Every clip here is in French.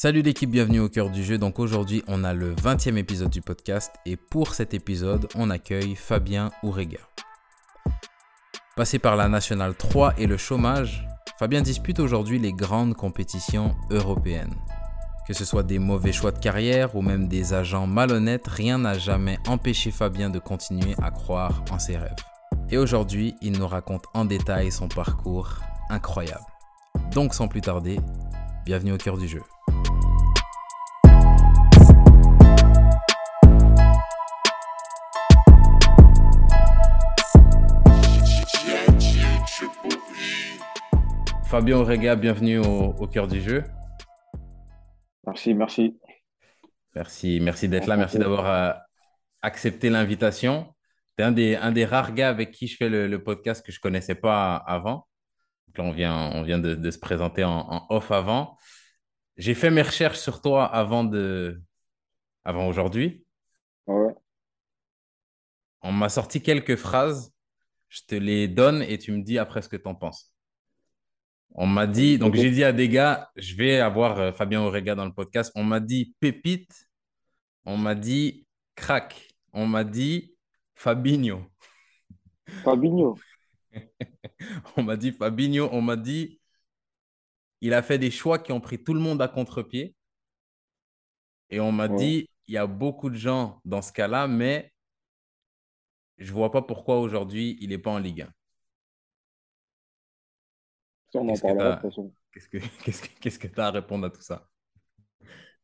Salut l'équipe, bienvenue au cœur du jeu. Donc aujourd'hui, on a le 20e épisode du podcast et pour cet épisode, on accueille Fabien Ourega. Passé par la Nationale 3 et le chômage, Fabien dispute aujourd'hui les grandes compétitions européennes. Que ce soit des mauvais choix de carrière ou même des agents malhonnêtes, rien n'a jamais empêché Fabien de continuer à croire en ses rêves. Et aujourd'hui, il nous raconte en détail son parcours incroyable. Donc sans plus tarder, bienvenue au cœur du jeu. Fabien Orega, bienvenue au, cœur du jeu. Merci, merci. Merci, merci d'être là, merci d'avoir euh, accepté l'invitation. Tu es un des, un des rares gars avec qui je fais le, podcast que je ne connaissais pas avant. là, on vient, on vient de, se présenter en, off avant. J'ai fait mes recherches sur toi avant, de, avant aujourd'hui. Ouais. On m'a sorti quelques phrases. Je te les donne et tu me dis après ce que tu en penses. On m'a dit, donc j'ai dit à des gars, je vais avoir euh, Fabien Orega dans le podcast. On m'a dit pépite, on m'a dit crack, on m'a dit Fabinho. Fabinho. on m'a dit Fabinho, on m'a dit il a fait des choix qui ont pris tout le monde à contre-pied. Et on m'a dit il y a beaucoup de gens dans ce cas-là, mais je ne vois pas pourquoi aujourd'hui il n'est pas en Ligue 1 on en parlera de toute façon. Qu'est-ce que tu as à répondre à tout ça?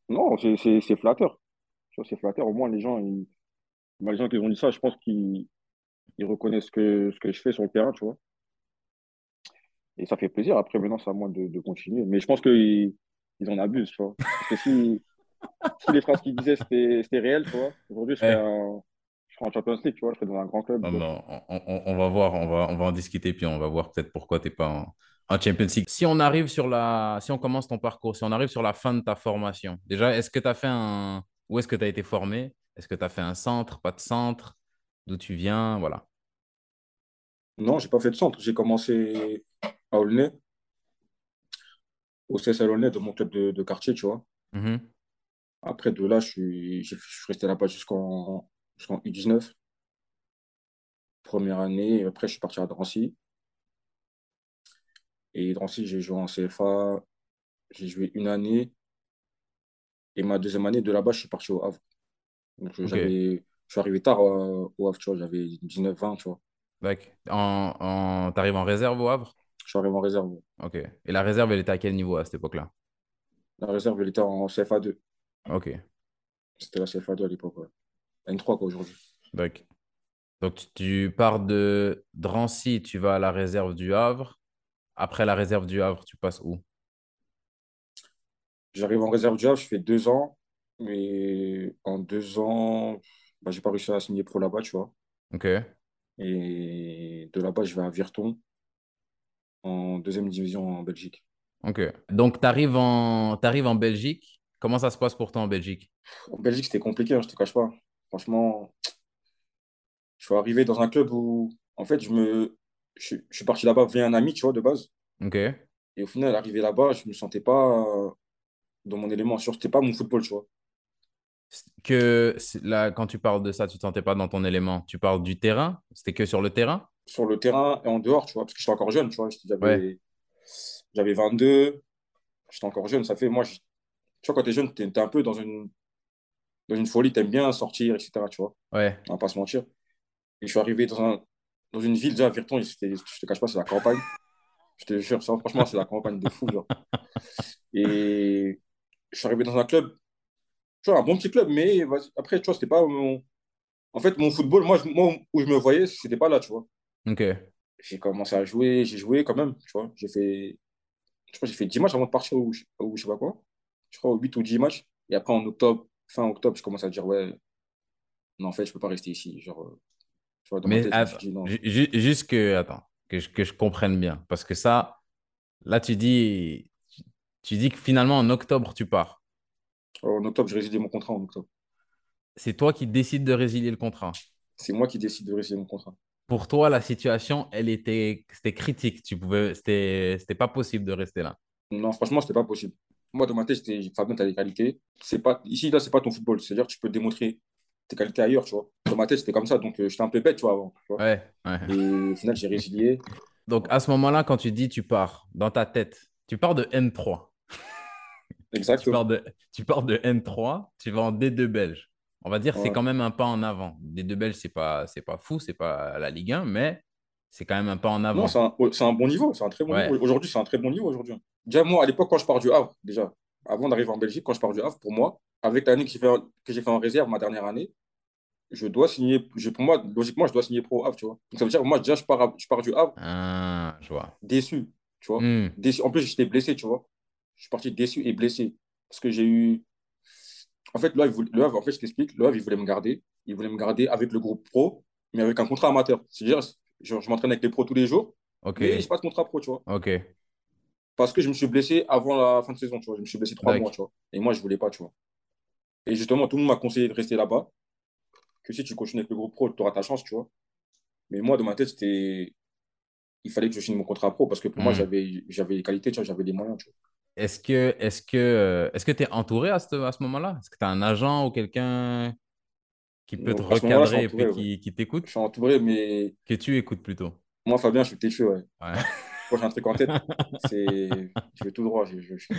Non, c'est flatteur. C'est flatteur. Au moins, les gens, ils... les gens qui ont dit ça, je pense qu'ils reconnaissent que, ce que je fais sur le terrain, tu vois. Et ça fait plaisir. Après, maintenant, c'est à moi de, continuer. Mais je pense qu'ils ils en abusent, tu vois. Parce que si, si les phrases qu'ils disaient, c'était réel, tu vois, aujourd'hui, je serais, un, je serais en Champions League, tu vois, je serais dans un grand club. Non, non, on, on, on, va voir, on va, on va en discuter, puis on va voir peut-être pourquoi tu n'es pas en en Champions League. Si on arrive sur la, si on commence ton parcours, si on arrive sur la fin de ta formation, déjà, est-ce que tu as fait un, où est-ce que tu as été formé? Est-ce que tu as fait un centre, pas de centre? D'où tu viens? Voilà. Non, j'ai pas fait de centre. J'ai commencé à Aulnay, au CSL Aulnay, de mon club de, quartier, tu vois. Mm-hmm. Après, de là, je suis, je suis resté là-bas jusqu'en U19. Première année, après, je suis parti à Drancy. Et Drancy, j'ai joué en CFA, j'ai joué une année. Et ma deuxième année, de là-bas, je suis parti au Havre. Donc, je suis arrivé tard euh, au Havre, tu vois, j'avais 19-20, tu vois. D'accord. En, en... Tu arrives en réserve au Havre? Je suis arrivé en réserve. Ok. Et la réserve, elle était à quel niveau à cette époque-là? La réserve, elle était en CFA2. Ok. C'était la CFA2 à l'époque, ouais. N3, quoi, aujourd'hui. D'accord. Donc, tu pars de Drancy, tu vas à la réserve du Havre. Après la réserve du Havre, tu passes où? J'arrive en réserve du Havre, je fais deux ans. Mais en deux ans, bah, j'ai pas réussi à signer pro là-bas, tu vois. Ok. Et de là-bas, je vais à Virton, en deuxième division en Belgique. Ok. Donc, tu arrives en... arrives en Belgique. Comment ça se passe pour toi en Belgique? En Belgique, c'était compliqué, hein, je te cache pas. Franchement, je suis arrivé dans un club où, en fait, je me, je, suis parti là-bas via un ami, tu vois, de base. Ok. Et au final, arrivé là-bas, je ne me sentais pas euh, dans mon élément. Ce n'était pas mon football, tu vois. Que là, quand tu parles de ça, tu ne te sentais pas dans ton élément. Tu parles du terrain? C'était que sur le terrain? Sur le terrain et en dehors, tu vois, parce que j'étais encore jeune, tu vois. J'avais 22, j'étais encore jeune. Ça fait, moi, tu vois, quand tu es jeune, tu es, un peu dans une, dans une folie, tu aimes bien sortir, etc. Tu vois. Ouais. On va pas se mentir. Et je suis arrivé dans un, dans une ville, déjà, Virton, je te cache pas, c'est la campagne. Je te jure, franchement, c'est la campagne de fou. Genre. Et je suis arrivé dans un club, tu vois, un bon petit club, mais après, tu vois, c'était pas mon. En fait, mon football, moi, moi où je me voyais, c'était pas là, tu vois. Ok. J'ai commencé à jouer, j'ai joué quand même, tu vois. J'ai fait, je crois, j'ai fait 10 matchs avant de partir ou, ou je sais pas quoi. Je crois 8 ou 10 matchs. Et après, en octobre, fin octobre, je commence à dire, ouais, non, en fait, je peux pas rester ici. Genre, mais juste que, attends, que je, que je comprenne bien. Parce que ça, là, tu dis, tu dis que finalement, en octobre, tu pars. En octobre, je résilié mon contrat en octobre. C'est toi qui décides de résilier le contrat. C'est moi qui décide de résilier mon contrat. Pour toi, la situation, elle était, c'était critique. Tu pouvais, c'était, c'était pas possible de rester là. Non, franchement, c'était pas possible. moi, dans ma tête, c'était Fabien, tu as des qualités. C'est pas, ici, là, c'est pas ton football. C'est-à-dire que tu peux démontrer tes qualités ailleurs, tu vois. Dans ma tête, c'était comme ça. Donc, euh, j'étais un peu bête, tu vois, avant. tu vois. Ouais, ouais. Et au final, j'ai résilié. Donc, à ce moment-là, quand tu dis tu pars dans ta tête, tu pars de N3. Tu Exactement. pars de, tu pars de N3, tu vas en D2 belge. On va dire c'est quand même un pas en avant. D2 belge, c'est pas, c'est pas fou, c'est pas la Ligue 1, mais c'est quand même un pas en Non, avant. c'est un, c'est un bon niveau. C'est un très bon Ouais. niveau. Aujourd'hui, c'est un très bon niveau. aujourd'hui. Déjà, moi, à l'époque, quand je pars du Havre, déjà, avant d'arriver en Belgique, quand je pars du Havre, pour moi, avec l'année que j'ai fait, en- réserve, ma dernière année, je dois signer. Je, pour moi, logiquement, je dois signer pro Havre, tu vois. Donc, ça veut dire que moi, déjà, je pars, à- je pars du Havre Ah, je vois. déçu, tu vois. Hmm, Déçu. En plus, j'étais blessé, tu vois. Je suis parti déçu et blessé. Parce que j'ai eu. En fait, le Havre, voulait- en fait, je t'explique, le Havre, il voulait me garder. Il voulait me garder avec le groupe pro, mais avec un contrat amateur. C'est-à-dire, je, je m'entraîne avec les pros tous les jours, Ok, mais je pas de contrat pro, tu vois. ok. Parce que je me suis blessé avant la fin de saison, tu vois. Je me suis blessé trois mois, tu vois. Et moi, je voulais pas, tu vois. Et justement, tout le monde m'a conseillé de rester là-bas. Que si tu continues avec le groupe pro, tu auras ta chance, tu vois. Mais moi, dans ma tête, c'était. Il fallait que je signe mon contrat pro parce que pour moi, Hmm. j'avais j'avais les qualités, tu vois, j'avais les moyens, tu vois. Est-ce que est-ce que euh, est-ce que tu es entouré à ce, à ce moment-là? Est-ce que tu as un agent ou quelqu'un qui peut te Donc, je recadrer et puis qui, qui Je t'écoute? suis entouré, mais Que tu écoutes plutôt. moi, Fabien, je suis têtu, ouais. Ouais. J'ai un truc en tête, c'est. Je vais tout droit. Je, je- je-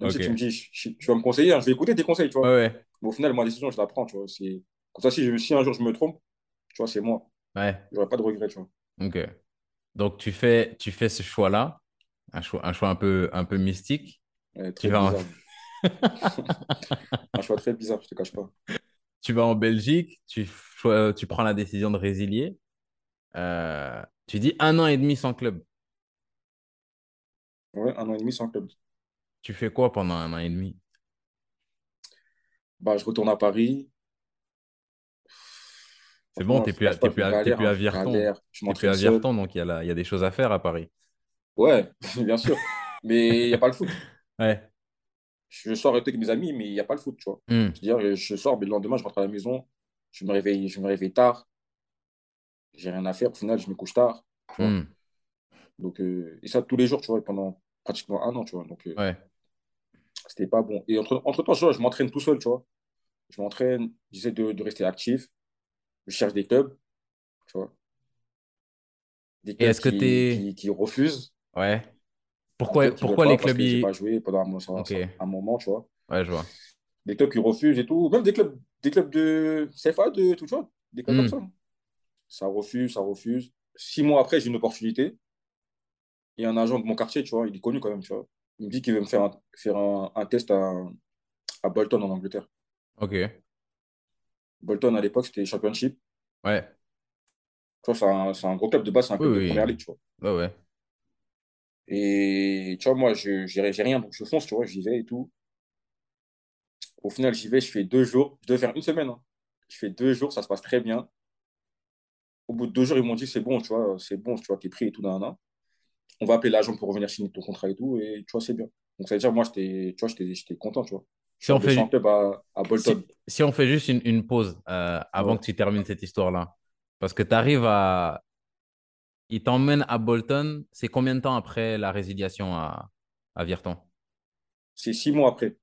Même si tu me dis, je- je- tu vas me conseiller, hein, je vais écouter tes conseils, tu vois. Ouais, ouais. Mais au final, ma décision, je la prends, tu vois. C'est... Comme ça, si, si un jour je me trompe, tu vois, c'est moi. Ouais. J'aurais pas de regrets, tu vois. Ok. Donc tu fais tu fais ce choix-là, un choix un choix un peu un peu mystique. Ouais, Tu vas en. Un choix très bizarre, je te cache pas. tu vas en Belgique, tu tu prends la décision de résilier. Euh, tu dis un an et demi sans club. Ouais, un an et demi sans club. Tu fais quoi pendant un an et demi? Bah, je retourne à Paris. C'est bon, je te plus à, plus je à, plus hein, à je Virton. Je T'es plus à. Virton, donc il y a, la- y a des choses à faire à Paris. Ouais, bien sûr. Mais il n'y a pas le foot. Ouais. Je sors avec mes amis, mais il n'y a pas le foot, tu vois. Hmm. C'est-à-dire, je sors, mais le lendemain, je rentre à la maison. Je me réveille, je me réveille tard. J'ai rien à faire. Au final, je me couche tard. Tu vois. Hmm. Donc, euh, et ça tous les jours, tu vois, pendant pratiquement un an, tu vois. Donc, euh, Ouais. c'était pas bon. Et entre, entre-temps, tu vois, je m'entraîne tout seul, tu vois. Je m'entraîne, j'essaie de, de rester actif. Je cherche des clubs, tu vois. Des Et clubs est-ce que t'es... qui, qui refusent, Ouais. Pourquoi, pourquoi pas les parce clubs... que j'ai y- pas joué pendant un, un- Ok. un moment, tu vois. Ouais, je vois. Des clubs qui refusent et tout. Même des clubs, des clubs de CFA, de tout, tu vois. Des clubs Hmm. comme ça. Ça refuse, ça refuse. Six mois après, j'ai une opportunité. Il y a un agent de mon quartier, tu vois, il est connu quand même, tu vois. Il me dit qu'il veut me faire un, faire un, un test à, à Bolton en Angleterre. Ok. Bolton, à l'époque, c'était Championship. Ouais. Tu vois, c'est un, c'est un gros club de base, c'est un Oui, club de oui. première ligue, tu vois. Ouais, ouais. Et tu vois, moi, je j'ai j'ai rien, donc je fonce, tu vois, j'y vais et tout. Au final, j'y vais, je fais deux jours. Je devais faire une semaine. hein. Je fais deux jours, ça se passe très bien. Au bout de deux jours, ils m'ont dit, c'est bon, tu vois, c'est bon, tu vois, t'es pris et tout, nan, nan. On va appeler l'agent pour revenir signer ton contrat et tout, et tu vois, c'est bien. Donc, ça veut dire, moi, j'étais, tu vois, j'étais j'étais content, tu vois. Si on fait, à, à si, on fait juste une, une pause euh, avant Ouais. que tu termines cette histoire-là, parce que tu arrives à... Il t'emmène à Bolton, c'est combien de temps après la résiliation à, à Virton? C'est six mois après.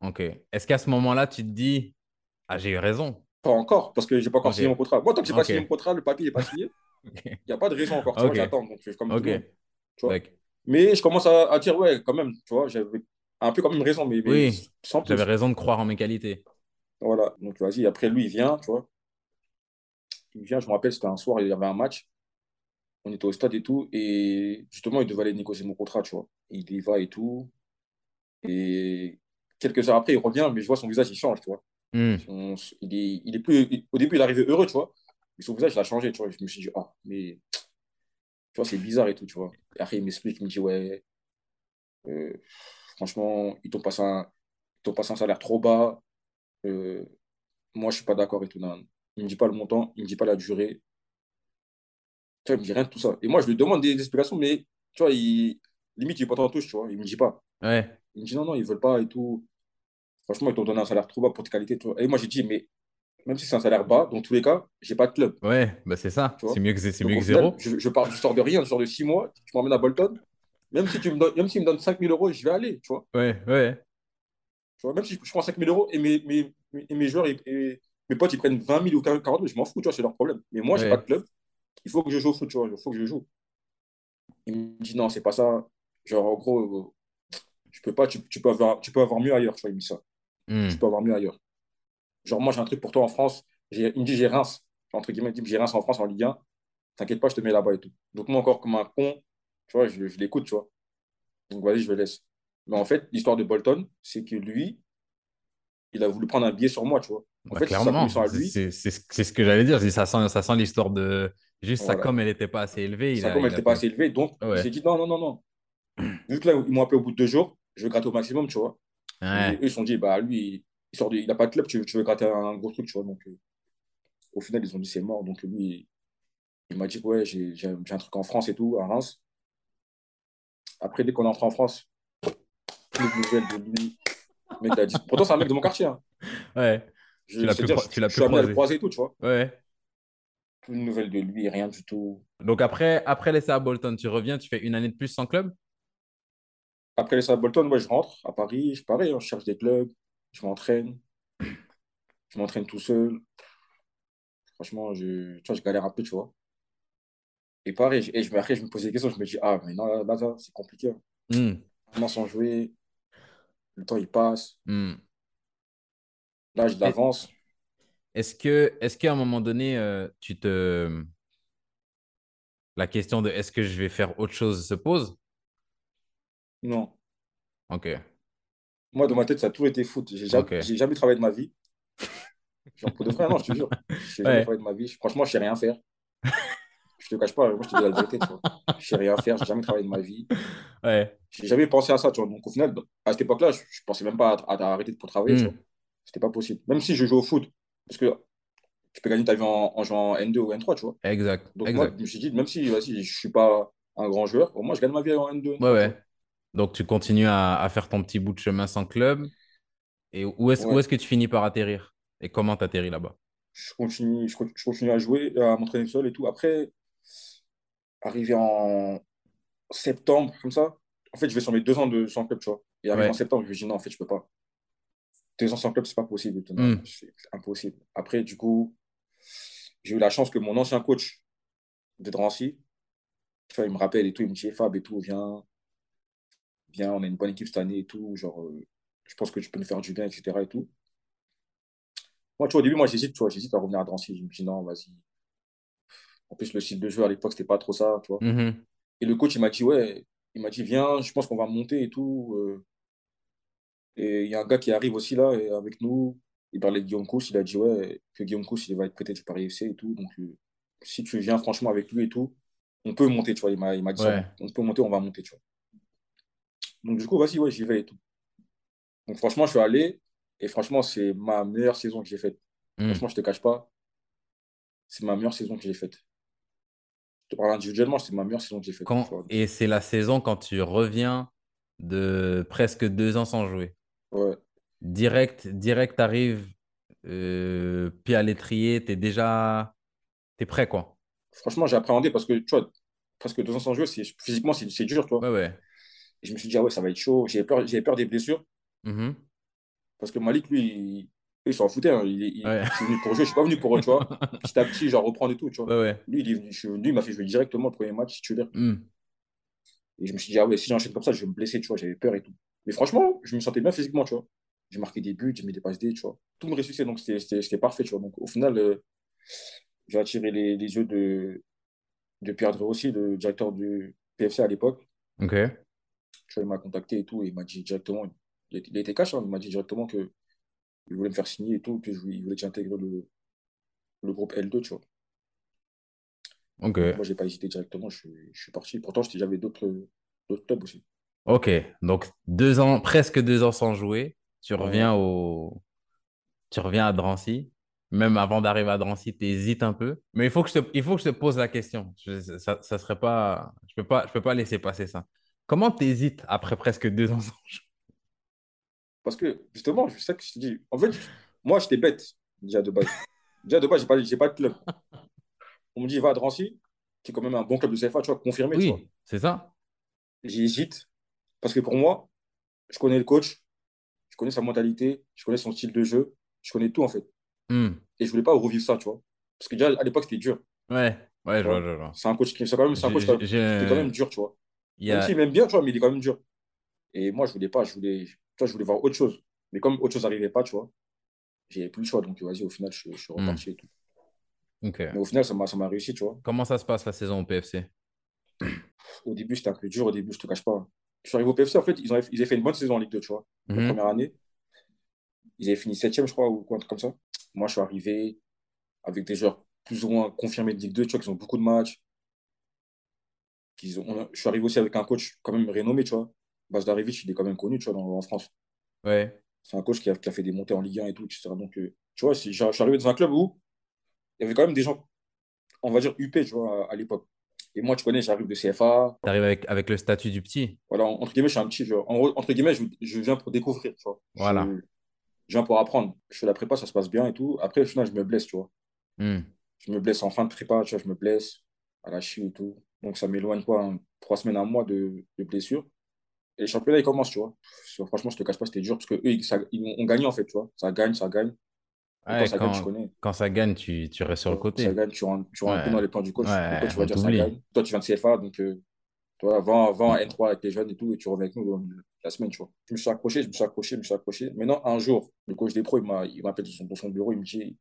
Ok. Est-ce qu'à ce moment-là, tu te dis, ah, j'ai eu raison? Pas encore, parce que j'ai pas encore signé mon contrat. Moi, tant que j'ai pas Ok. signé mon contrat, le papier n'est pas signé, il n'y a pas de raison encore, tu vois, j'attends. Donc, je- comme tu vois. Mais je commence à, à dire, ouais, quand même, tu vois, j'avais un peu quand même raison, mais, mais Oui, j'avais raison de croire en mes qualités. Voilà, donc vas-y, après lui, il vient, tu vois. Il vient, je me rappelle, c'était un soir, il y avait un match. On était au stade et tout, et justement, il devait aller négocier mon contrat, tu vois. Il y va et tout. Et quelques heures après, il revient, mais je vois son visage, il change, tu vois. Hmm. Il est, il est plus, il- au début, il arrivait heureux, tu vois. Mais son visage, il a changé, tu vois. Je me suis dit, ah, mais vois, c'est bizarre et tout, tu vois. Et après, il m'explique, il me dit, ouais, euh, franchement, ils t'ont passé un, ils t'ont passé un salaire trop bas. Euh, moi, je suis pas d'accord et tout. nan. Il me dit pas le montant, il me dit pas la durée. Tu vois, il me dit rien de tout ça. Et moi, je lui demande des explications, mais tu vois, il, limite, il est pas en touche, tu vois. Il me dit pas. Ouais. Il me dit non, non, ils veulent pas et tout. Franchement, ils t'ont donné un salaire trop bas pour tes qualités. tu vois. Et moi, j'ai dit, mais même si c'est un salaire bas, dans tous les cas, j'ai pas de club. Ouais, bah c'est ça. C'est mieux que, c'est mieux zéro. je, je, pars, je sors de rien, je sors de six mois, tu m'emmènes à Bolton. Même si tu me donnes, même s'il me donne 5 000 euros, je vais aller, tu vois. Ouais, ouais. Tu vois, même si je prends 5 000 euros et mes, mes, et mes joueurs et, et mes potes, ils prennent 20 000 ou 40 000, je m'en fous, tu vois, c'est leur problème. Mais moi, j'ai Ouais. pas de club. Il faut que je joue au foot, tu vois, il faut que je joue. Il me dit non, c'est pas ça. Genre, en gros, euh, je peux pas, tu, tu peux avoir, tu peux avoir mieux ailleurs, tu vois, il me dit ça. Hmm. Tu peux avoir mieux ailleurs. Genre, moi, j'ai un truc pour toi en France. J'ai- Il me dit, j'ai Reims. Entre guillemets, il me dit, j'ai Reims en France en Ligue 1. T'inquiète pas, je te mets là-bas et tout. Donc, moi, encore comme un con, tu vois, je, je l'écoute, tu vois. Donc, vas-y, je le laisse. Mais en fait, l'histoire de Bolton, c'est que lui, il a voulu prendre un billet sur moi, tu vois. En Bah, fait, clairement, c'est ce que j'allais dire. Ça sent, ça sent l'histoire de. Juste Voilà. com, elle n'était pas assez élevée. Il Sa a, com, il elle n'était pas assez élevée. Donc, Ouais. il s'est dit, non, non, non, non. Vu que là, ils m'ont appelé au bout de deux jours, je vais gratter au maximum, tu vois. Et eux, ils se sont dit, bah, lui, il sort de- il n'a pas de club, tu, tu veux gratter un gros truc, tu vois. Donc, euh, au final, ils ont dit, c'est mort. Donc, lui, il m'a dit, ouais, j'ai j'ai un j'ai un truc en France et tout, à Reims. Après, dès qu'on est entré en France, plus de nouvelles de lui. Il a dit- Pourtant, c'est un mec de mon quartier. hein. Ouais. Je, Tu l'as pu dire, je- tu l'as je amené à le croiser et tout, tu vois. Ouais. Plus de nouvelles de lui, rien du tout. Donc après, après l'essai à Bolton, tu reviens, tu fais une année de plus sans club? Après les à Bolton, ouais, je rentre à Paris, je pareil, hein, je cherche des clubs, je m'entraîne, je m'entraîne tout seul. Franchement, je, tu vois, je galère un peu, tu vois. Et pareil, je- et je, après, je me pose des questions, je me dis, ah, mais non, là, là, là, c'est compliqué. hein. Hmm. Comment sans jouer, le temps il passe, Hmm. là, je l'avance. Est-ce que, est-ce qu'à un moment donné, euh, tu te... La question de est-ce que je vais faire autre chose se pose? Non, Ok. Moi, dans ma tête, ça a toujours été foot. J'ai jamais, j'ai jamais travaillé de ma vie. Genre, pour de vrai, non, je te jure. J'ai jamais Ouais. travaillé de ma vie. Franchement, je sais rien faire. Je te cache pas, moi, je te dis la vérité, tu vois. Je sais rien faire, j'ai jamais travaillé de ma vie. Ouais. J'ai jamais pensé à ça, tu vois. Donc, au final, à cette époque-là, je, je pensais même pas à, à arrêter pour travailler, tu vois. C'était pas possible. Même si je joue au foot, parce que tu peux gagner ta vie en, en jouant en N2 ou N3, tu vois. Exact. Donc, moi, je me suis dit, même si, vas-y, je suis pas un grand joueur, au moins, je gagne ma vie en N2, N3, Ouais, ouais. Donc tu continues à, à faire ton petit bout de chemin sans club. Et où est-ce, Ouais. que tu finis par atterrir? Et comment tu atterris là-bas? Je continue, je, continue- je continue à jouer, à m'entraîner seul et tout. Après, arrivé en septembre, comme ça, en fait, je vais sur mes deux ans de sans club, tu vois. Et arrivé Ouais. en septembre, je me dis, non, en fait, je peux pas. Deux ans sans club, c'est pas possible. Hmm. C'est impossible. Après, du coup, j'ai eu la chance que mon ancien coach de Drancy, tu vois, il me rappelle et tout, il me dit, Fab et tout, viens, viens, on a une bonne équipe cette année et tout, genre, euh, je pense que tu peux nous faire du bien, etc. et tout. Moi, tu vois, au début, moi, j'hésite, tu vois, j'hésite à revenir à Drancy. Je me dis, non, vas-y. En plus, le style de jeu à l'époque, c'était pas trop ça, tu vois. Mhm. Et le coach, il m'a dit, ouais, il m'a dit, viens, je pense qu'on va monter et tout. euh. Et il y a un gars qui arrive aussi là, et avec nous. Il parlait de Guillaume Kous, il a dit, ouais, que Guillaume Kous, il va être prêté du Paris FC et tout. Donc, euh, si tu viens franchement avec lui et tout, on peut monter, tu vois. Il m'a il m'a dit Ouais. on peut monter, on va monter, tu vois. Donc, du coup, vas-y, ouais, j'y vais et tout. Donc, franchement, je suis allé, et franchement, c'est ma meilleure saison que j'ai faite. Hmm. Franchement, je te cache pas, c'est ma meilleure saison que j'ai faite. Je te parle individuellement, c'est ma meilleure saison que j'ai faite. Quand... Et c'est la saison quand tu reviens de presque deux ans sans jouer. Ouais. Direct, direct, arrive, euh, pied à l'étrier, t'es déjà, t'es prêt quoi. Franchement, j'ai appréhendé parce que, tu vois, presque deux ans sans jouer, physiquement, c'est, dur, tu vois. Ouais, ouais. Je me suis dit, ah ouais, ça va être chaud. J'avais peur, peur des blessures Mhm. parce que Malik, lui, il, il s'en foutait. hein. Il, il- Ouais. je suis venu pour jouer, je suis pas venu pour, tu vois, petit à petit, genre reprendre et tout, tu vois. Ouais, ouais. Lui, il est venu, je suis venu, il m'a fait jouer directement le premier match titulaire. Hmm. Et je me suis dit, ah ouais, si j'enchaîne comme ça, je vais me blesser, tu vois, j'avais peur et tout. Mais franchement, je me sentais bien physiquement, tu vois. J'ai marqué des buts, j'ai mis des passes D, tu vois. Tout me réussissait, donc c'était, parfait, tu vois. Donc au final, euh, j'ai attiré les, les yeux de, de Pierre Dreux aussi, le directeur du PFC à l'époque. Ok. Tu vois, il m'a contacté et tout, et il m'a dit directement, il, a- il a été cash, hein, il m'a dit directement que il voulait me faire signer et tout, que je, il voulait que j'intègre le, le groupe L2, tu vois. Ok. Donc, moi, j'ai pas hésité directement, je, suis- je suis parti. Pourtant, j'avais d'autres, clubs aussi. Ok. Donc deux ans, presque deux ans sans jouer. Tu Ouais. reviens au, tu reviens à Drancy. Même avant d'arriver à Drancy, tu hésites un peu. Mais il faut que je te, il faut que je te pose la question. Je- ça, ça serait pas, je peux pas, je peux pas laisser passer ça. Comment tu hésites après presque deux ans? Parce que, justement, c'est ça que je te dis. En fait, moi, j'étais bête, déjà de base. Déjà de base, pas, j'ai pas de club. On me dit, va à Drancy, qui est quand même un bon club de CFA, tu vois, confirmé. Oui, c'est ça. J'hésite, parce que pour moi, je connais le coach, je connais sa mentalité, je connais son style de jeu, je connais tout en fait. Hmm. Et je voulais pas revivre ça, tu vois. Parce que déjà, à l'époque, c'était dur. Ouais, ouais, je vois, je vois. C'est un coach qui c'est quand même, c'est un coach qui quand même dur, tu vois. Il y Même a... s'il m'aime bien, tu vois, mais il est quand même dur. Et moi, je voulais pas, je voulais, je voulais voir autre chose. Mais comme autre chose n'arrivait pas, tu vois, j'avais plus le choix. Donc, vas-y, au final, je, je suis Hmm. reparti et tout. Mais au final, ça m'a, ça m'a réussi, tu vois. Comment ça se passe la saison au PFC? Au début, c'était un peu dur. Au début, je te cache pas. Je suis arrivé au PFC, en fait, ils, ont, ils avaient fait une bonne saison en Ligue 2, tu vois. La Mhm. première année, ils avaient fini septième, je crois, ou quoi, un truc comme ça. Moi, je suis arrivé avec des joueurs plus ou moins confirmés de Ligue 2, tu vois, qui ont beaucoup de matchs. Qu'ils ont, a- je suis arrivé aussi avec un coach quand même renommé, tu vois. Bas Darevic, il est quand même connu, tu vois, dans- en France. Ouais. C'est un coach qui a, qui a fait des montées en Ligue 1 et tout, etc. Donc, euh, tu vois, si, je suis arrivé dans un club où il y avait quand même des gens, on va dire, UP, tu vois, à, à l'époque. Et moi, tu connais, j'arrive de CFA. T'arrives avec, avec le statut du petit. Voilà, entre guillemets, je suis un petit. En gros, entre guillemets, je, je viens pour découvrir, tu vois. Voilà. Je, je viens pour apprendre. Je fais la prépa, ça se passe bien et tout. Après, au final, je me blesse, tu vois. Hmm. Je me blesse en fin de prépa, tu vois, je me blesse à la cheville et tout. Donc, ça m'éloigne, quoi, hein, trois semaines, un mois de, de blessure. Et le championnat, il commence, tu vois. Franchement, je te cache pas, c'était dur parce qu'eux, ils, ça- ils ont gagné, en fait, tu vois. Ça gagne, ça gagne. Ouais, quand ça gagne, tu quand, connais. quand ça gagne, tu, tu restes sur le Ça côté. gagne, tu rentres, tu rentres un peu Ouais. dans les plans du coach. Ouais, le coach va on dire ça gagne. Toi, tu viens de CFA, donc euh, toi, va, va en N3 avec les jeunes et tout, et tu reviens avec nous dans la semaine, tu vois. Je me suis accroché, je me suis accroché, je me suis accroché. Maintenant, un jour, le coach des pros, il m'a- il m'appelle dans son, dans son bureau, il me dit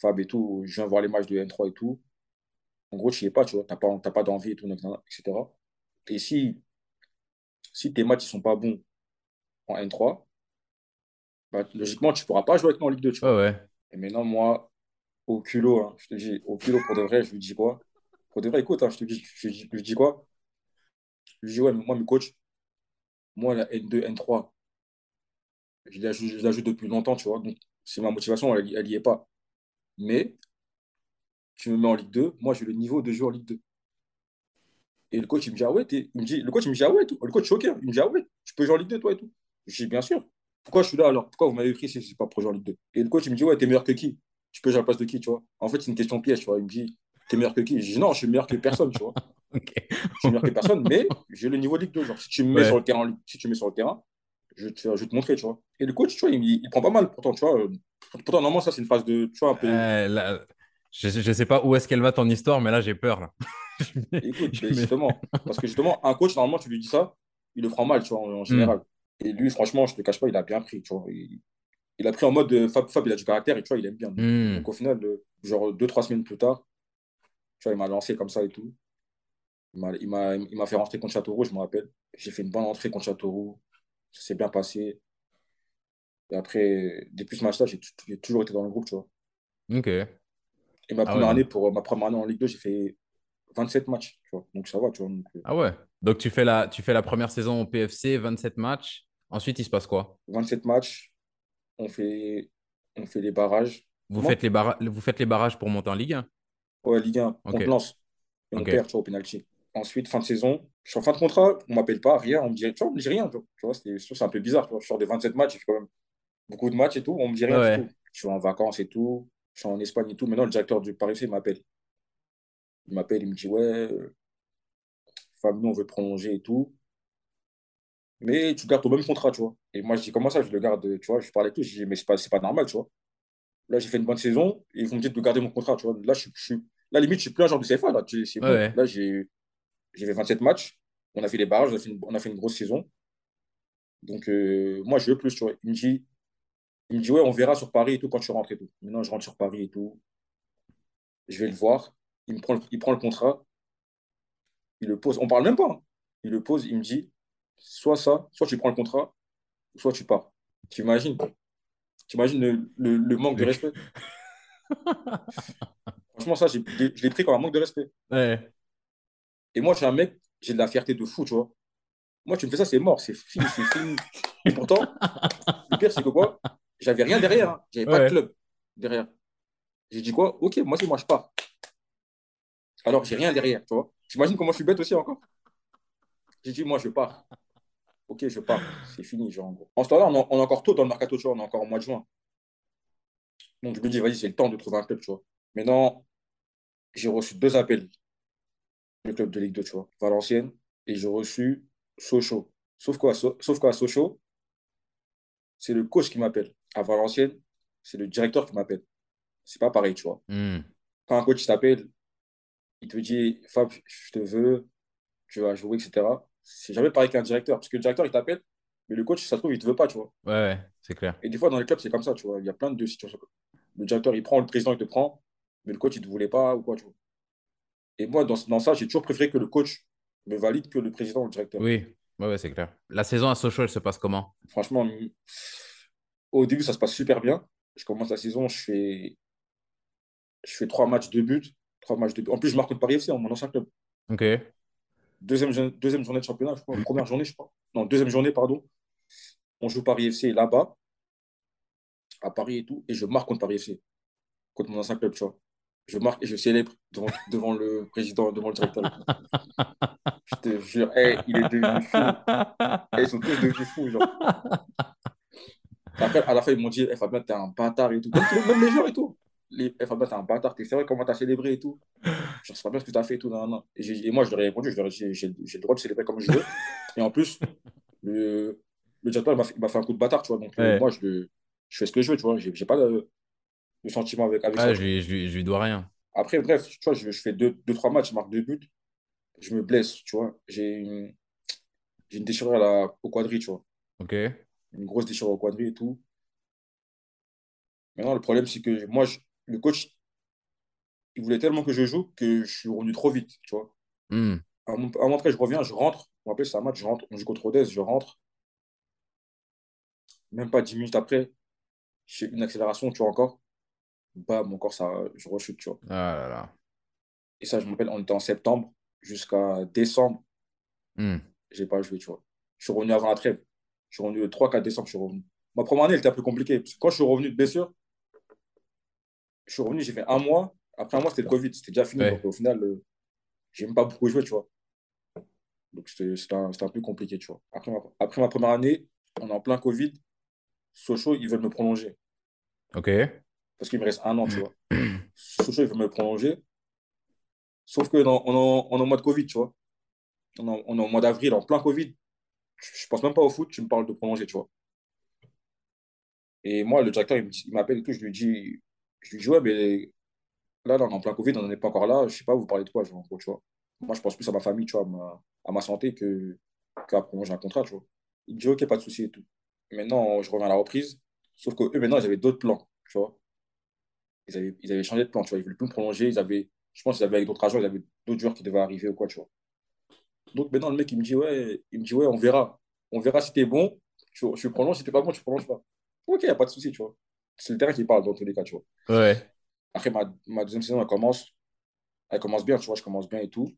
Fab et tout, je viens voir les matchs de N3 et tout. En gros, tu n'y es pas, tu vois, tu n'as pas, t'as pas d'envie et tout, etc. Et si, si tes matchs ne sont pas bons en N3, bah, logiquement, tu ne pourras pas jouer avec nous en Ligue 2, tu vois. Ouais, ouais. Et maintenant, moi, au culot, hein, je te dis, au culot pour de vrai, je lui dis quoi? Pour de vrai, écoute, hein, je te dis, je, je- je lui dis quoi? Je lui dis, ouais, mais moi, mes coachs, moi, la N2, N3, je la joue, je la joue depuis longtemps, tu vois. Donc, c'est ma motivation, elle, elle y est pas. Mais, tu me mets en Ligue 2, moi, j'ai le niveau de jouer en Ligue 2. Et le coach, il me dit, ah ouais, il me dit, le coach, il me dit, ah ouais, tout. Le coach choqué, hein. il me dit, ah ouais, tu peux jouer en Ligue 2, toi et tout. Je dis, bien sûr. Pourquoi je suis là alors? Pourquoi vous m'avez pris si c'est pas pour jouer en Ligue 2? Et le coach, il me dit, ouais, t'es meilleur que qui? Tu peux jouer à la place de qui, tu vois? En fait, c'est une question piège, tu vois. Il me dit, t'es meilleur que qui? Je dis, non, je suis meilleur que personne, tu vois. Je suis meilleur que personne, mais j'ai le niveau Ligue 2. Genre, si tu me mets Ouais. sur le terrain, si tu me mets sur le terrain, je vais te, je vais te montrer, tu vois. Et le coach, tu vois, il, il prend pas mal. Pourtant, tu vois, euh, pourtant, normalement, ça, c'est une phase de, tu vois, un peu. Euh, je, je sais pas où est-ce qu'elle va ton histoire, mais là, j'ai peur. Là. Écoute, justement, parce que justement, un coach, normalement, tu lui dis ça, il le prend mal, tu vois, en, en général. Et lui, franchement, je te cache pas, il a bien pris, tu vois. Il, il a pris en mode euh, Fab, Fab, il a du caractère et tu vois, il aime bien. Hmm. Donc, au final, euh, genre deux, trois semaines plus tard, tu vois, il m'a lancé comme ça et tout. Il m'a, fait rentrer contre Châteauroux, je me rappelle. J'ai fait une bonne entrée contre Châteauroux. Ça s'est bien passé. Et après, depuis ce match-là, j'ai toujours été dans le groupe, tu vois. Ok. Et ma Ah première ouais, année, pour ma première année en Ligue 2, j'ai fait 27 matchs, tu vois. Donc ça va, tu vois. Donc, euh, Ah ouais. Donc, tu fais, la, tu fais la première saison au PFC, 27 matchs. Ensuite, il se passe quoi? 27 matchs, on fait, on fait les barrages. vous Comment? faites, les barra- vous faites les barrages pour monter en Ligue 1 Ouais, Ligue 1, Ok. contre Lens. Et on perd, tu vois, au penalty. Ensuite, fin de saison, je suis en fin de contrat, on m'appelle pas, rien, on me dit, tu vois, on me dit rien, tu vois. C'est c'est un peu bizarre, tu vois. Je sors de 27 matchs, j'ai fait quand même beaucoup de matchs et tout, on me dit rien Ouais. du tout. Je suis en vacances et tout, je suis en Espagne et tout. Maintenant, le directeur du Paris FC m'appelle. Il m'appelle, il me dit, ouais, euh, Fab, nous, on veut prolonger et tout. Mais tu gardes ton même contrat, tu vois. Et moi, je dis, comment ça, je le garde, tu vois. Je parle avec lui, je dis, mais c'est pas, pas normal, tu vois. Là, j'ai fait une bonne saison et ils vont me dire de garder mon contrat, tu vois. Là, je, suis- là limite, je suis plus un genre de CFA, là. Tu- bon. Là, j'ai j'ai fait 27 matchs. On a fait les barrages, on a fait une, on a fait une grosse saison. Donc, euh, moi, je veux plus, tu vois. Il me dit, il me dit, ouais, on verra sur Paris et tout quand tu rentres et tout. Maintenant, je rentre sur Paris et tout. Je vais le voir. Il me prend, le- il prend le contrat. Il le pose. On parle même pas. hein. Il le pose. Il me dit, soit ça, soit tu prends le contrat, soit tu pars. Tu imagines Tu imagines le, le- le manque de respect? Franchement, ça, je l'ai pris comme un manque de respect. Ouais. Et moi, je suis un mec, j'ai de la fierté de fou, tu vois. Moi, tu me fais ça, c'est mort, c'est fini, c'est fini. Et pourtant, le pire, c'est que quoi? J'avais rien derrière, hein. j'avais pas de club derrière. J'ai dit quoi Ok, moi, c'est moi, je pars. Alors, j'ai rien derrière, tu vois. T'imagines comment je suis bête aussi encore J'ai dit, moi, je pars. Ok, je pars. C'est fini, genre, en gros. En ce temps-là, on, est- on est encore tôt dans le mercato, tu vois, on est encore au mois de juin. Donc, je me dis, vas-y, c'est le temps de trouver un club, tu vois. Maintenant, j'ai reçu deux appels le club de Ligue 2, tu vois, Valenciennes, et j'ai reçu Sochaux. Sauf quoi, sauf quoi, Sochaux, c'est le coach qui m'appelle. À Valenciennes, c'est le directeur qui m'appelle. C'est pas pareil, tu vois. Hmm. Quand un coach t'appelle, il te dit Fab, je te veux, tu vas jouer, etc. C'est jamais pareil qu'un directeur. Parce que le directeur, il t'appelle, mais le coach, ça se trouve, il te veut pas, tu vois. Ouais, ouais, c'est clair. Et des fois, dans les clubs, c'est comme ça, tu vois. Il y a plein de situations. Le directeur, il prend, le président, il te prend, mais le coach, il te voulait pas ou quoi, tu vois. Et moi, dans, dans ça, j'ai toujours préféré que le coach me valide que le président ou le directeur. Oui, ouais, ouais, c'est clair. La saison à Sochaux, elle se passe comment? Franchement, au début, ça se passe super bien. Je commence la saison, je fais, je fais trois matchs de but. Trois matchs de but. En plus, je marque contre Paris FC, mon ancien club. Ok. Deuxième, deuxième journée de championnat, je crois. Première journée, je crois. Non, deuxième journée, pardon. On joue Paris FC là-bas, à Paris et tout, et je marque contre Paris FC, contre mon ancien club, tu vois. Je marque et je célèbre devant, devant le président, devant le directeur. Je te jure, hey, il est devenu fou. Hey, ils sont tous devenus fous, genre. Après, à la fin, ils m'ont dit, eh, Fabien, t'es un bâtard et tout. Même, les joueurs et tout. Les, eh, Fabien, t'es un bâtard. T'es sérieux comment t'as célébré et tout. Je sais pas bien ce que t'as fait et tout. nan, nan. Et, moi, je leur ai répondu, je leur ai dit, j'ai le droit de célébrer comme je veux. Et en plus, le, le directeur, il m'a fait, un coup de bâtard, tu vois. Donc, Ouais. moi, je, le- je fais ce que je veux, tu vois. J'ai pas de, de sentiment avec, avec ça. Je lui, je lui, je lui dois rien. Après, bref, tu vois, je, je fais deux, deux, trois matchs, je marque deux buts. Je me blesse, tu vois. J'ai une, une déchirure à la, au quadri, tu vois. Ok. Une grosse déchirure au quadri et tout. Maintenant, le problème, c'est que moi, je- le coach, il voulait tellement que je joue que je suis revenu trop vite, tu vois. Hmm. À un moment je reviens, je rentre. Je me rappelle, c'est un match, je rentre. On joue contre Rodez, je rentre. Même pas 10 minutes après, j'ai une accélération, tu vois, encore. Bam, encore ça, je rechute, tu vois. Ah là là. Et ça, je me rappelle, on était en septembre jusqu'à décembre, Hmm. j'ai pas joué, tu vois. Je suis revenu avant la trêve. Je suis revenu le 3-4 décembre, je suis revenu. Ma première année, elle était un peu compliquée. Parce que quand je suis revenu de blessure, je suis revenu, j'ai fait un mois. Après un mois, c'était le Covid, c'était déjà fini. Ouais. Donc au final, euh, j'ai même pas beaucoup joué, tu vois. Donc c'était un, un peu compliqué, tu vois. Après ma, après ma première année, on est en plein Covid. Sochaux, ils veulent me prolonger. Ok. Parce qu'il me reste un an, tu vois. Sochaux, ils veulent me prolonger. Sauf que dans- on, est en- on est en mode Covid, tu vois. On est en, on est en mois d'avril, en plein Covid. Je, pense même pas au foot, tu me parles de prolonger, tu vois. Et moi, le directeur, il m'appelle et tout, je lui dis, je lui dis, ouais, mais là, en plein Covid, on n'en est pas encore là, je sais pas, vous parlez de quoi, genre, en tu vois. Moi, je pense plus à ma famille, tu vois, à ma, à ma santé que, qu'à prolonger un contrat, tu vois. Il me dit, ok, pas de souci et tout. Maintenant, je reviens à la reprise, sauf que eux, maintenant, ils avaient d'autres plans, tu vois. Ils avaient, ils avaient changé de plan, tu vois, ils voulaient plus me prolonger, ils avaient, je pense qu'ils avaient avec d'autres agents, ils avaient d'autres joueurs qui devaient arriver ou quoi, tu vois. Donc maintenant, le mec, il me dit, ouais, il me dit, ouais, on verra. On verra si t'es bon, tu, tu prolonges, si t'es pas bon, tu prolonges pas. Ok, y a pas de souci, tu vois. C'est le terrain qui parle dans tous les cas, tu vois. Ouais. Après, ma, ma deuxième saison, elle commence. Elle commence bien, tu vois, je commence bien et tout.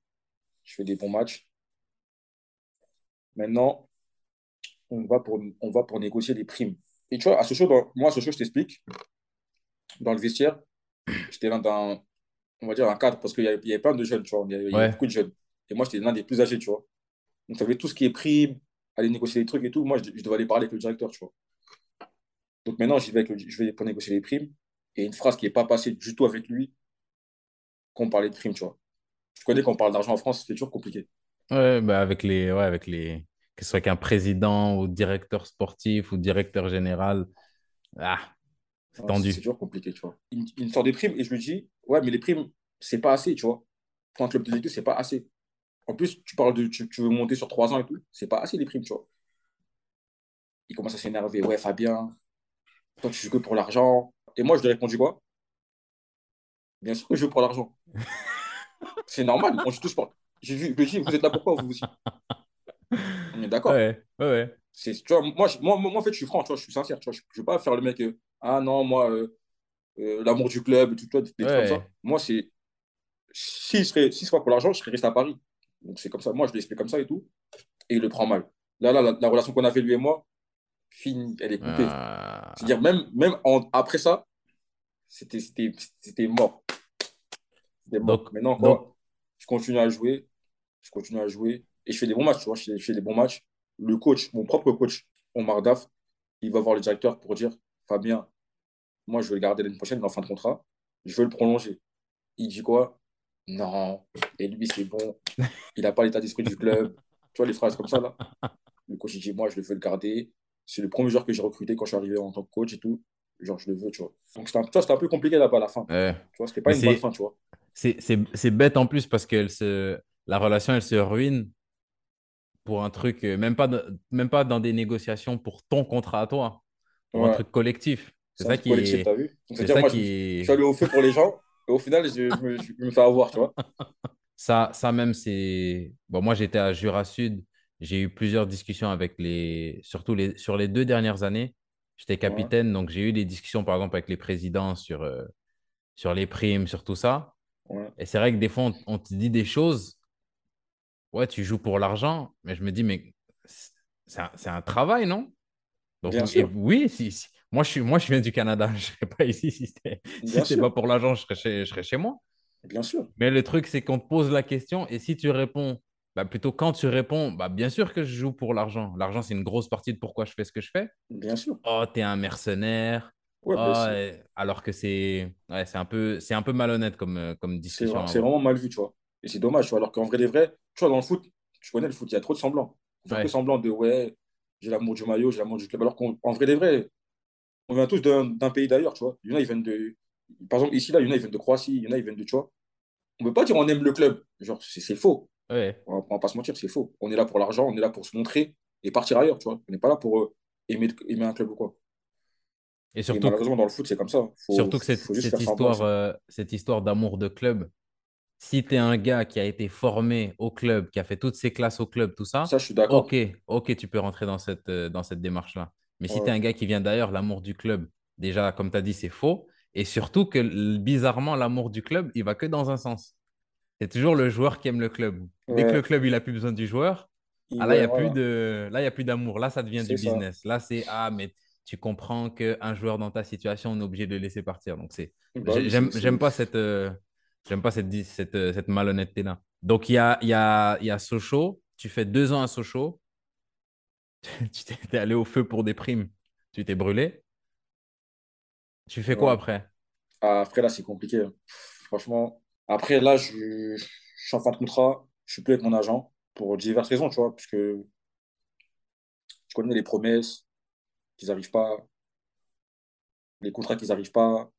Je fais des bons matchs. Maintenant, on va pour, on va pour négocier des primes. Et tu vois, à Sochaux, dans, moi, à Sochaux, je t'explique, dans le vestiaire, j'étais l'un d'un, on va dire, un cadre, parce qu'il y avait, il plein de jeunes, tu vois, il y avait, il y avait beaucoup de jeunes. Et moi, j'étais l'un des plus âgés, tu vois. Donc, tu avais tout ce qui est primes, aller négocier des trucs et tout. Moi, je, je devais aller parler avec le directeur, tu vois. Donc maintenant, j'y vais, avec le- je vais pour négocier les primes. Et une phrase qui n'est pas passée du tout avec lui, quand on parlait de primes, tu vois. Je connais quand on parle d'argent en France, c'est toujours compliqué. Ouais, bah avec les, ouais, avec les, que ce soit qu'un président ou directeur sportif ou directeur général, ah, c'est tendu. c'est toujours compliqué, tu vois. Il, me me sort des primes et je lui dis, ouais, mais les primes, c'est pas assez, tu vois. Pour un club de Ligue 2, c'est pas assez. En plus, tu parles de, tu, tu veux monter sur trois ans et tout, c'est pas assez les primes, tu vois. Il commence à s'énerver, ouais, Fabien, toi, tu joues que pour l'argent. Et moi, je lui ai répondu quoi? Bien sûr que je joue pour l'argent. C'est normal, on joue tous pour. Je lui je lui ai dit, vous êtes là pourquoi, vous aussi? On est d'accord. Ouais, ouais, ouais. C'est, tu vois, moi, je- moi, moi, en fait, je suis franc, tu vois, je suis sincère, tu vois, je ne veux pas faire le mec, euh, ah non, moi, euh, euh, l'amour du club, tout, tu vois, des des trucs comme ça. Moi, c'est, si si c'est pas pour l'argent, je serais resté à Paris. Donc, c'est comme ça, moi, je lui explique comme ça et tout, et il le prend mal. Là, là, la, la relation qu'on avait, lui et moi, finie, elle est coupée. Ah, C'est-à-dire, même, même en- après ça, c'était, mort. C'était mort. Donc, Maintenant, donc, quoi, je continue à jouer, je continue à jouer, et je fais des bons matchs, tu vois, je fais, je fais des bons matchs. Le coach, mon propre coach, Omar Daf, il va voir le directeur pour dire, Fabien, moi, je veux le garder l'année prochaine, il est en fin de contrat, je veux le prolonger. Il dit quoi? Non, et lui, c'est bon, il n'a pas l'état d'esprit du club. Tu vois, les phrases comme ça, là. Le coach, il dit, moi, je le veux le garder, c'est le premier joueur que j'ai recruté quand je suis arrivé en tant que coach et tout. Genre, je le veux, tu vois. Donc, c'était un, tu vois, c'était un peu compliqué là-bas à la fin. Ouais. Tu vois, c'était pas Mais une c'est- bonne fin, tu vois. C'est bête en plus parce que se... la relation, elle se ruine pour un truc, euh, même pas, de- même pas dans des négociations pour ton contrat à toi, pour un truc collectif. C'est ça qui est. C'est ça qui je suis allé au feu pour les gens, et au final, je me, je me fais avoir, tu vois. Ça, ça même, c'est. Bon, moi, j'étais à Jura Sud. J'ai eu plusieurs discussions avec les. Surtout les... sur les deux dernières années. J'étais Ouais, capitaine, donc j'ai eu des discussions, par exemple, avec les présidents sur, euh, sur les primes, sur tout ça. ouais. Et c'est vrai que des fois, on, on te dit des choses. Ouais, tu joues pour l'argent, mais je me dis, mais c'est un, un travail, non? Donc, Bien sûr, oui, si, si- Moi, je suis, moi, je viens du Canada. Je ne serais pas ici si c'était si pas pour l'argent, je serais chez, je serais chez moi. bien sûr, Mais le truc, c'est qu'on te pose la question et si tu réponds, bah, plutôt quand tu réponds, bah, bien sûr que je joue pour l'argent. L'argent, c'est une grosse partie de pourquoi je fais ce que je fais. bien sûr. Oh, t'es un mercenaire. Ouais, Oh, ben, euh, alors que c'est ouais, c'est un peu, c'est un peu malhonnête comme, euh, comme discussion c'est vraiment mal vu, tu vois. Et c'est dommage, tu vois. Alors qu'en vrai des vrais, tu vois, dans le foot, tu connais le foot, il y a trop de semblants. Font que Ouais, semblant de, ouais, j'ai l'amour du maillot, j'ai l'amour du club. Alors qu'en en vrai des vrais, on vient tous d'un pays d'ailleurs, tu vois. Il y en a, ils viennent de. Par exemple, ici, là, il y en a, ils viennent de Croatie, il y en a, ils viennent de, tu vois. On ne peut pas dire on aime le club. Genre, c'est faux. ouais. On on va pas se mentir, c'est faux. On est là pour l'argent, on est là pour se montrer et partir ailleurs, tu vois. On n'est pas là pour euh, aimer, aimer un club ou quoi. Et Et surtout, que- malheureusement, dans le foot, c'est comme ça. Faut, surtout que cette, histoire, euh, cette histoire d'amour de club, si tu es un gars qui a été formé au club, qui a fait toutes ses classes au club, tout ça, Ça, je suis d'accord. ok, ok, tu peux rentrer dans cette, euh, dans cette démarche-là. Mais si tu es un gars qui vient d'ailleurs, l'amour du club, déjà, comme tu as dit, c'est faux. Et surtout que bizarrement, l'amour du club, il va que dans un sens. C'est toujours le joueur qui aime le club. Dès que le club, il a plus besoin du joueur, ah là, il n'y a plus de, là, il y a plus d'amour. Là, ça devient du ça. business. Là, c'est, ah, mais tu comprends qu'un joueur dans ta situation, on est obligé de le laisser partir. Donc, c'est, Bah j'aime, pas cette, euh, j'aime pas cette, cette, cette malhonnêteté-là. Donc, il y a, il y a, il y a Sochaux. Tu fais deux ans à Sochaux. Tu t'es allé au feu pour des primes. Tu t'es brûlé. Tu fais quoi Ouais. après? Ah, Après, là, c'est compliqué. Franchement. Après, là, je, je suis en fin de contrat. Je suis plus avec mon agent pour diverses raisons, tu vois. Parce que je connais les promesses qu'ils n'arrivent pas, les contrats qu'ils n'arrivent pas.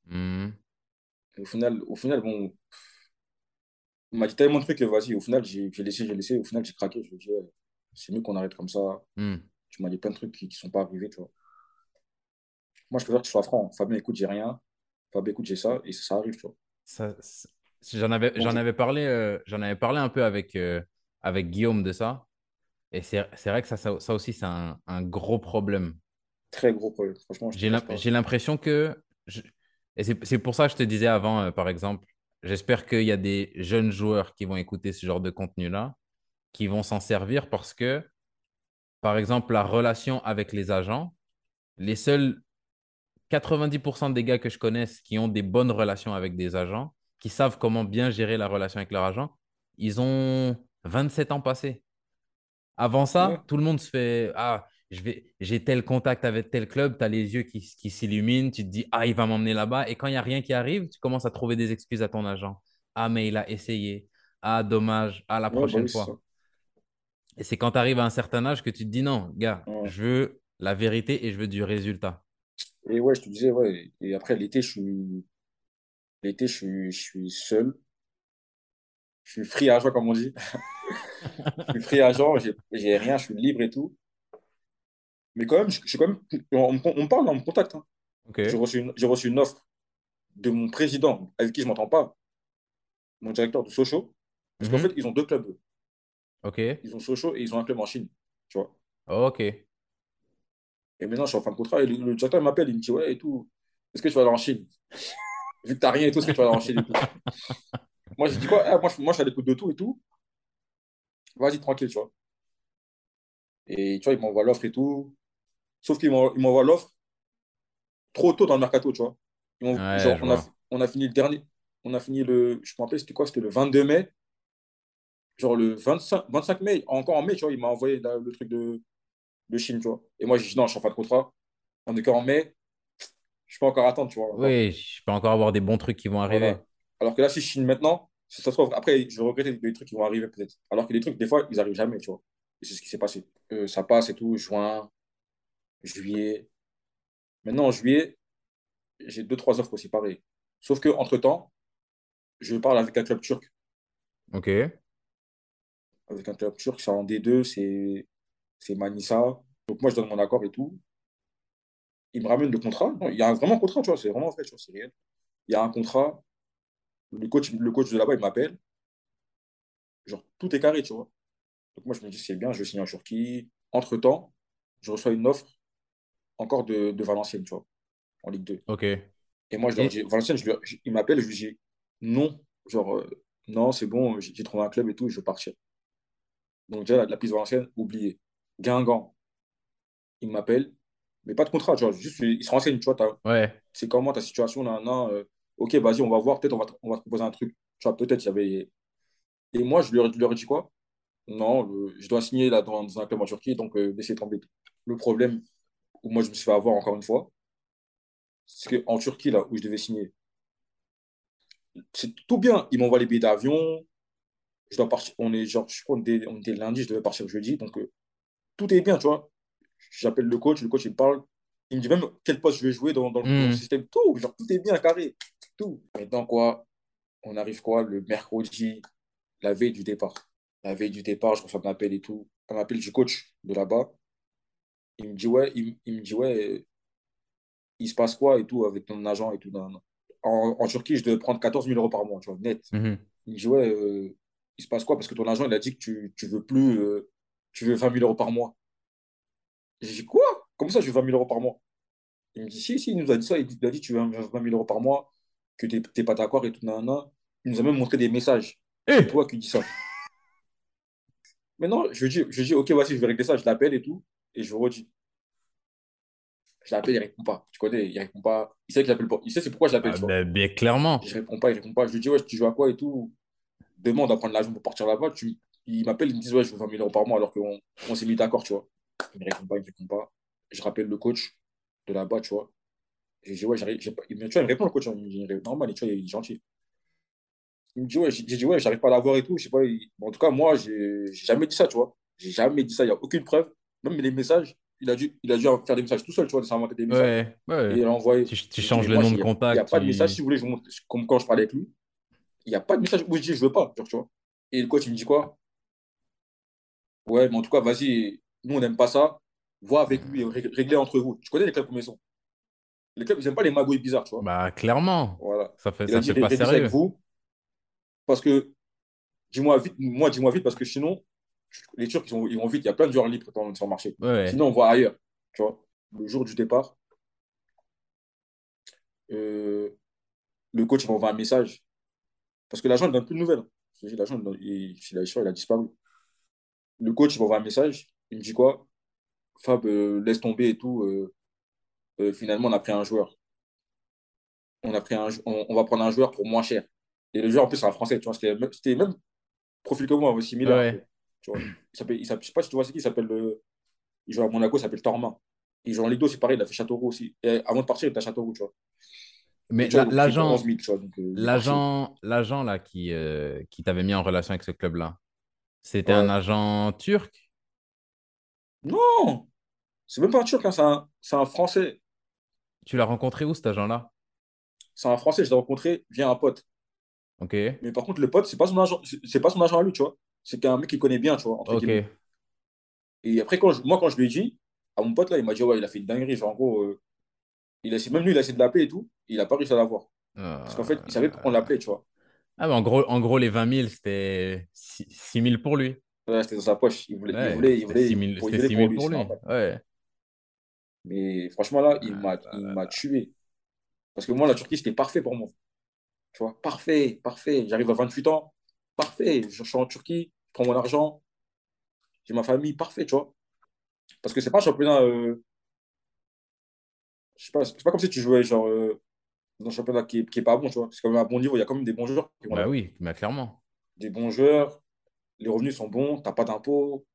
Et au final, au final, bon, il m'a dit tellement de trucs que vas-y, au final, j'ai j'ai laissé, j'ai laissé. Au final, j'ai craqué. Je me dis, ouais, c'est mieux qu'on arrête comme ça. hmm. Tu m'as dit plein de trucs qui ne sont pas arrivés, tu vois. Moi, je préfère que tu sois franc. Fabien, écoute, j'ai rien. Fabien, écoute, j'ai ça. Et ça, arrive, tu vois. Ça, j'en avais, j'en avais parlé, euh, j'en avais parlé un peu avec, euh, avec Guillaume de ça. Et c'est c'est vrai que ça, ça, ça aussi, c'est un, un gros problème. très gros problème. Franchement, J'ai l'im- j'ai l'impression que. je- Et c'est c'est pour ça que je te disais avant, euh, par exemple, j'espère qu'il y a des jeunes joueurs qui vont écouter ce genre de contenu-là, qui vont s'en servir parce que, par exemple, la relation avec les agents, les seuls 90% des gars que je connaisse qui ont des bonnes relations avec des agents, qui savent comment bien gérer la relation avec leur agent, ils ont 27 ans passés. Avant Ouais, ça, tout le monde se fait Ah, j'ai tel contact avec tel club, tu as les yeux qui, qui s'illuminent, tu te dis Ah, il va m'emmener là-bas. Et quand il n'y a rien qui arrive, tu commences à trouver des excuses à ton agent. Ah, mais il a essayé. Ah, dommage. Ah, la ouais, bah prochaine oui, fois. Et c'est quand tu arrives à un certain âge que tu te dis Non, gars, Ouais. je veux la vérité et je veux du résultat. Et ouais, je te disais, ouais. Et après, l'été, je suis, l'été, je suis, je suis seul. Je suis free agent, comme on dit. Je suis free agent, j'ai, rien, je suis libre et tout. Mais quand même, je, je suis quand même, on, me- on parle, on me contacte. hein. J'ai reçu une, j'ai reçu une offre de mon président, avec qui je m'entends pas, mon directeur de Sochaux. Parce qu'en Mhm. fait, ils ont deux clubs. Ok. Ils ont Sochaux et ils ont un club en Chine. Tu vois. Ok. Et maintenant, je suis en fin de contrat et le, le directeur il m'appelle, il me dit, ouais, et tout. Est-ce que tu vas aller en Chine? Vu que t'as rien et tout, est-ce que tu vas aller en Chine et tout? Moi, j'ai dit quoi? Ah, moi, je, moi, je suis à l'écoute de tout et tout. Vas-y, tranquille, tu vois. Et tu vois, il m'envoie l'offre et tout. Sauf qu'il m'en- il m'envoie l'offre trop tôt dans le mercato, tu vois. Ouais, genre, je on a, on a fini le dernier. On a fini le. Je me rappelle, c'était quoi? C'était le 22 mai. Genre le 25, 25 mai, encore en mai, tu vois, il m'a envoyé la- le truc de, de Chine, tu vois. Et moi, j'ai dit non, je suis en fin de contrat. On est qu'en mai, je peux encore attendre, tu vois. Encore. Oui, je peux encore avoir des bons trucs qui vont arriver. Voilà. Alors que là, si je Chine maintenant, si ça se trouve, après, je vais regretter des trucs qui vont arriver peut-être. Alors que les trucs, des fois, ils arrivent jamais, tu vois. Et c'est ce qui s'est passé. Euh, ça passe et tout, juin, juillet. Maintenant, en juillet, j'ai deux, trois offres aussi pareilles. Sauf que entre-temps, je parle avec un club turc. Ok. Avec un club turc, c'est en D2, c'est c'est Manissa. Donc moi, je donne mon accord et tout. Il me ramène le contrat. Non, il y a un- vraiment un contrat, tu vois, c'est vraiment vrai, tu vois, c'est réel. Il y a un contrat. Le coach, le coach de là-bas, il m'appelle. Genre, tout est carré, tu vois. Donc moi, je me dis, c'est bien, je vais signer en Turquie. Entre-temps, je reçois une offre encore de, de Valenciennes, tu vois, en Ligue 2. Ok. Et moi, je leur dis, Valenciennes, je lui- je- il m'appelle, je lui dis, non, genre, euh, non, c'est bon, j'ai trouvé un club et tout, je veux partir. Donc déjà, la, la piste Valenciennes, oublié. Guingamp, il m'appelle, mais pas de contrat, tu vois, juste, il se renseigne, tu vois, Ouais. c'est comment ta situation, là, euh, ok, vas-y, on va voir, peut-être on va, te- on va te proposer un truc. Tu vois, peut-être il y avait... Et moi, je leur, je leur ai dit quoi? Non, euh, je dois signer là dans, dans un club en Turquie, donc euh, laissez tomber. Le problème où moi je me suis fait avoir encore une fois, c'est qu'en Turquie, là où je devais signer, c'est tout bien. Ils m'envoient les billets d'avion, je dois partir, on est genre, je crois qu'on était, on était lundi, je devais partir jeudi, donc euh, tout est bien, tu vois. J'appelle le coach, le coach il me parle, il me dit même quel poste je vais jouer dans, dans, le- Mhm. système, tout, genre tout est bien carré, tout. Maintenant quoi, on arrive quoi, le mercredi, la veille du départ. La veille du départ, je reçois un appel et tout. Un appel du coach de là-bas. Il me dit, ouais, il, il me dit, ouais, il se passe quoi et tout avec ton agent et tout. En, en Turquie, je devais prendre 14 000 euros par mois, tu vois, net. Mhm. Il me dit, ouais, euh, il se passe quoi? Parce que ton agent, il a dit que tu, tu veux plus, euh, tu veux 20 000 euros par mois. J'ai dit, quoi? Comment ça, je veux 20 000 euros par mois? Il me dit, si, si, il nous a dit ça. Il a dit, tu veux 20 000 euros par mois, que tu n'es pas d'accord et tout. nan, nan. Il nous a même montré des messages. Eh C'est toi qui dis ça. Maintenant, je dis, je lui dis, ok, voici, je vais régler ça. Je l'appelle et tout. Et je redis. Je l'appelle, il répond pas. Tu connais, il répond pas. Il sait que j'appelle pas. Il sait c'est pourquoi je l'appelle, Ah, ben, bien clairement. Je réponds pas, il répond pas. Je lui dis, ouais, tu joues à quoi et tout. Demain, on doit prendre l'avion pour partir là-bas. Tu... Il m'appelle, il me dit, ouais, je veux 20 000 euros par mois alors qu'on on s'est mis d'accord, tu vois. Il me répond pas, il me répond pas. Je rappelle le coach de là-bas, tu vois. J'ai dit, ouais, j'arrive. tu vois, il me répond, le coach. Il me normal, tu vois, il est gentil. Il me dit, ouais, j'ai dit, ouais, j'arrive pas à l'avoir et tout. Je sais pas. il- bon, en tout cas, moi, j'ai jamais dit ça, tu vois. J'ai jamais dit ça. Il n'y a aucune preuve. Même les messages, il a dû, il a dû faire des messages tout seul, tu vois, s'inventer des messages. Ouais, ouais. Et il a envoyé. Tu, changes le moi, nom de a- Il n'y a contact. pas de message, si vous voulez, je vous montre. Comme quand je parlais avec lui, il n'y a pas de message où je dis, je veux pas, genre, tu vois. Et le coach, il me dit quoi? Ouais, mais en tout cas, vas-y, nous, on n'aime pas ça. Vois avec lui, ré- réglez entre vous. Tu connais les clubs comme ils sont. Les clubs, ils n'aiment pas les magouilles bizarres, tu vois. Bah, clairement. Voilà. Ça fait, Il ça dit, fait pas ça avec sérieux. vous. Parce que, dis-moi vite, moi, dis-moi vite, parce que sinon, les Turcs, ils vont, ils vont vite. Il y a plein de joueurs libres dans, sur le marché. Ouais. Sinon, on voit ailleurs. Tu vois, le jour du départ, euh, le coach m'envoie un message. Parce que l'agent ne donne plus de nouvelles. L'agent, il, il, il a, disparu. Le coach il m'envoie un message. Il me dit quoi? Fab, euh, laisse tomber et tout. euh, euh, finalement, on a pris un joueur. On, a pris un, on, on va prendre un joueur pour moins cher. Et le joueur, en plus, c'est un Français. Tu vois, c'était même, c'était même profil que moi, similaire. Ouais. tu vois. Il s'appelle, il s'appelle- je sais pas si tu vois c'est qui, il s'appelle le- il joue à Monaco, il s'appelle Torma. Il joue en Ligue 2, c'est pareil, il a fait Châteauroux aussi. Et avant de partir, il était à Châteauroux, tu vois. Mais l'agent, 11 000, tu vois. Donc, il est parti. l'agent, l'agent là qui, euh, qui t'avait mis en relation avec ce club-là, c'était un agent turc? Non! C'est même pas un Turc, hein, c'est un, c'est un Français. Tu l'as rencontré où cet agent-là? C'est un Français, je l'ai rencontré via un pote. Ok. Mais par contre, le pote, c'est pas son agent, c'est c'est pas son agent à lui, tu vois. C'est qu'un mec qui connaît bien, tu vois, entre Ok. guillemets. Et après, quand je- moi, quand je lui ai dit, à mon pote, là, il m'a dit, ouais, il a fait une dinguerie. Genre, en gros, euh, il a, même lui, il a essayé de l'appeler et tout. Il a pas réussi à l'avoir. Parce qu'en fait, il savait qu'on l'appelait, tu vois. Ah, mais en gros, en gros, les 20 000, c'était 6 000 pour lui. Ouais, c'était dans sa poche. Il voulait, il Ouais, voulait, il c'était voulait, 6 000, pour, il voulait 6 pour 000 lui, pour c'est lui. Ouais. Mais franchement, là, il Ah m'a, tué. Parce que moi, la Turquie, c'était parfait pour moi. Tu vois, parfait, parfait. J'arrive à 28 ans, parfait. Je suis en Turquie, je prends mon argent, j'ai ma famille, parfait, tu vois. Parce que c'est pas un championnat. euh, je sais pas, c'est pas comme si tu jouais genre, euh, dans un championnat qui est, qui est pas bon, tu vois. C'est quand même un bon niveau. Il y a quand même des bons joueurs qui Bah oui, bah clairement. Des bons joueurs, les revenus sont bons, t'as pas d'impôts,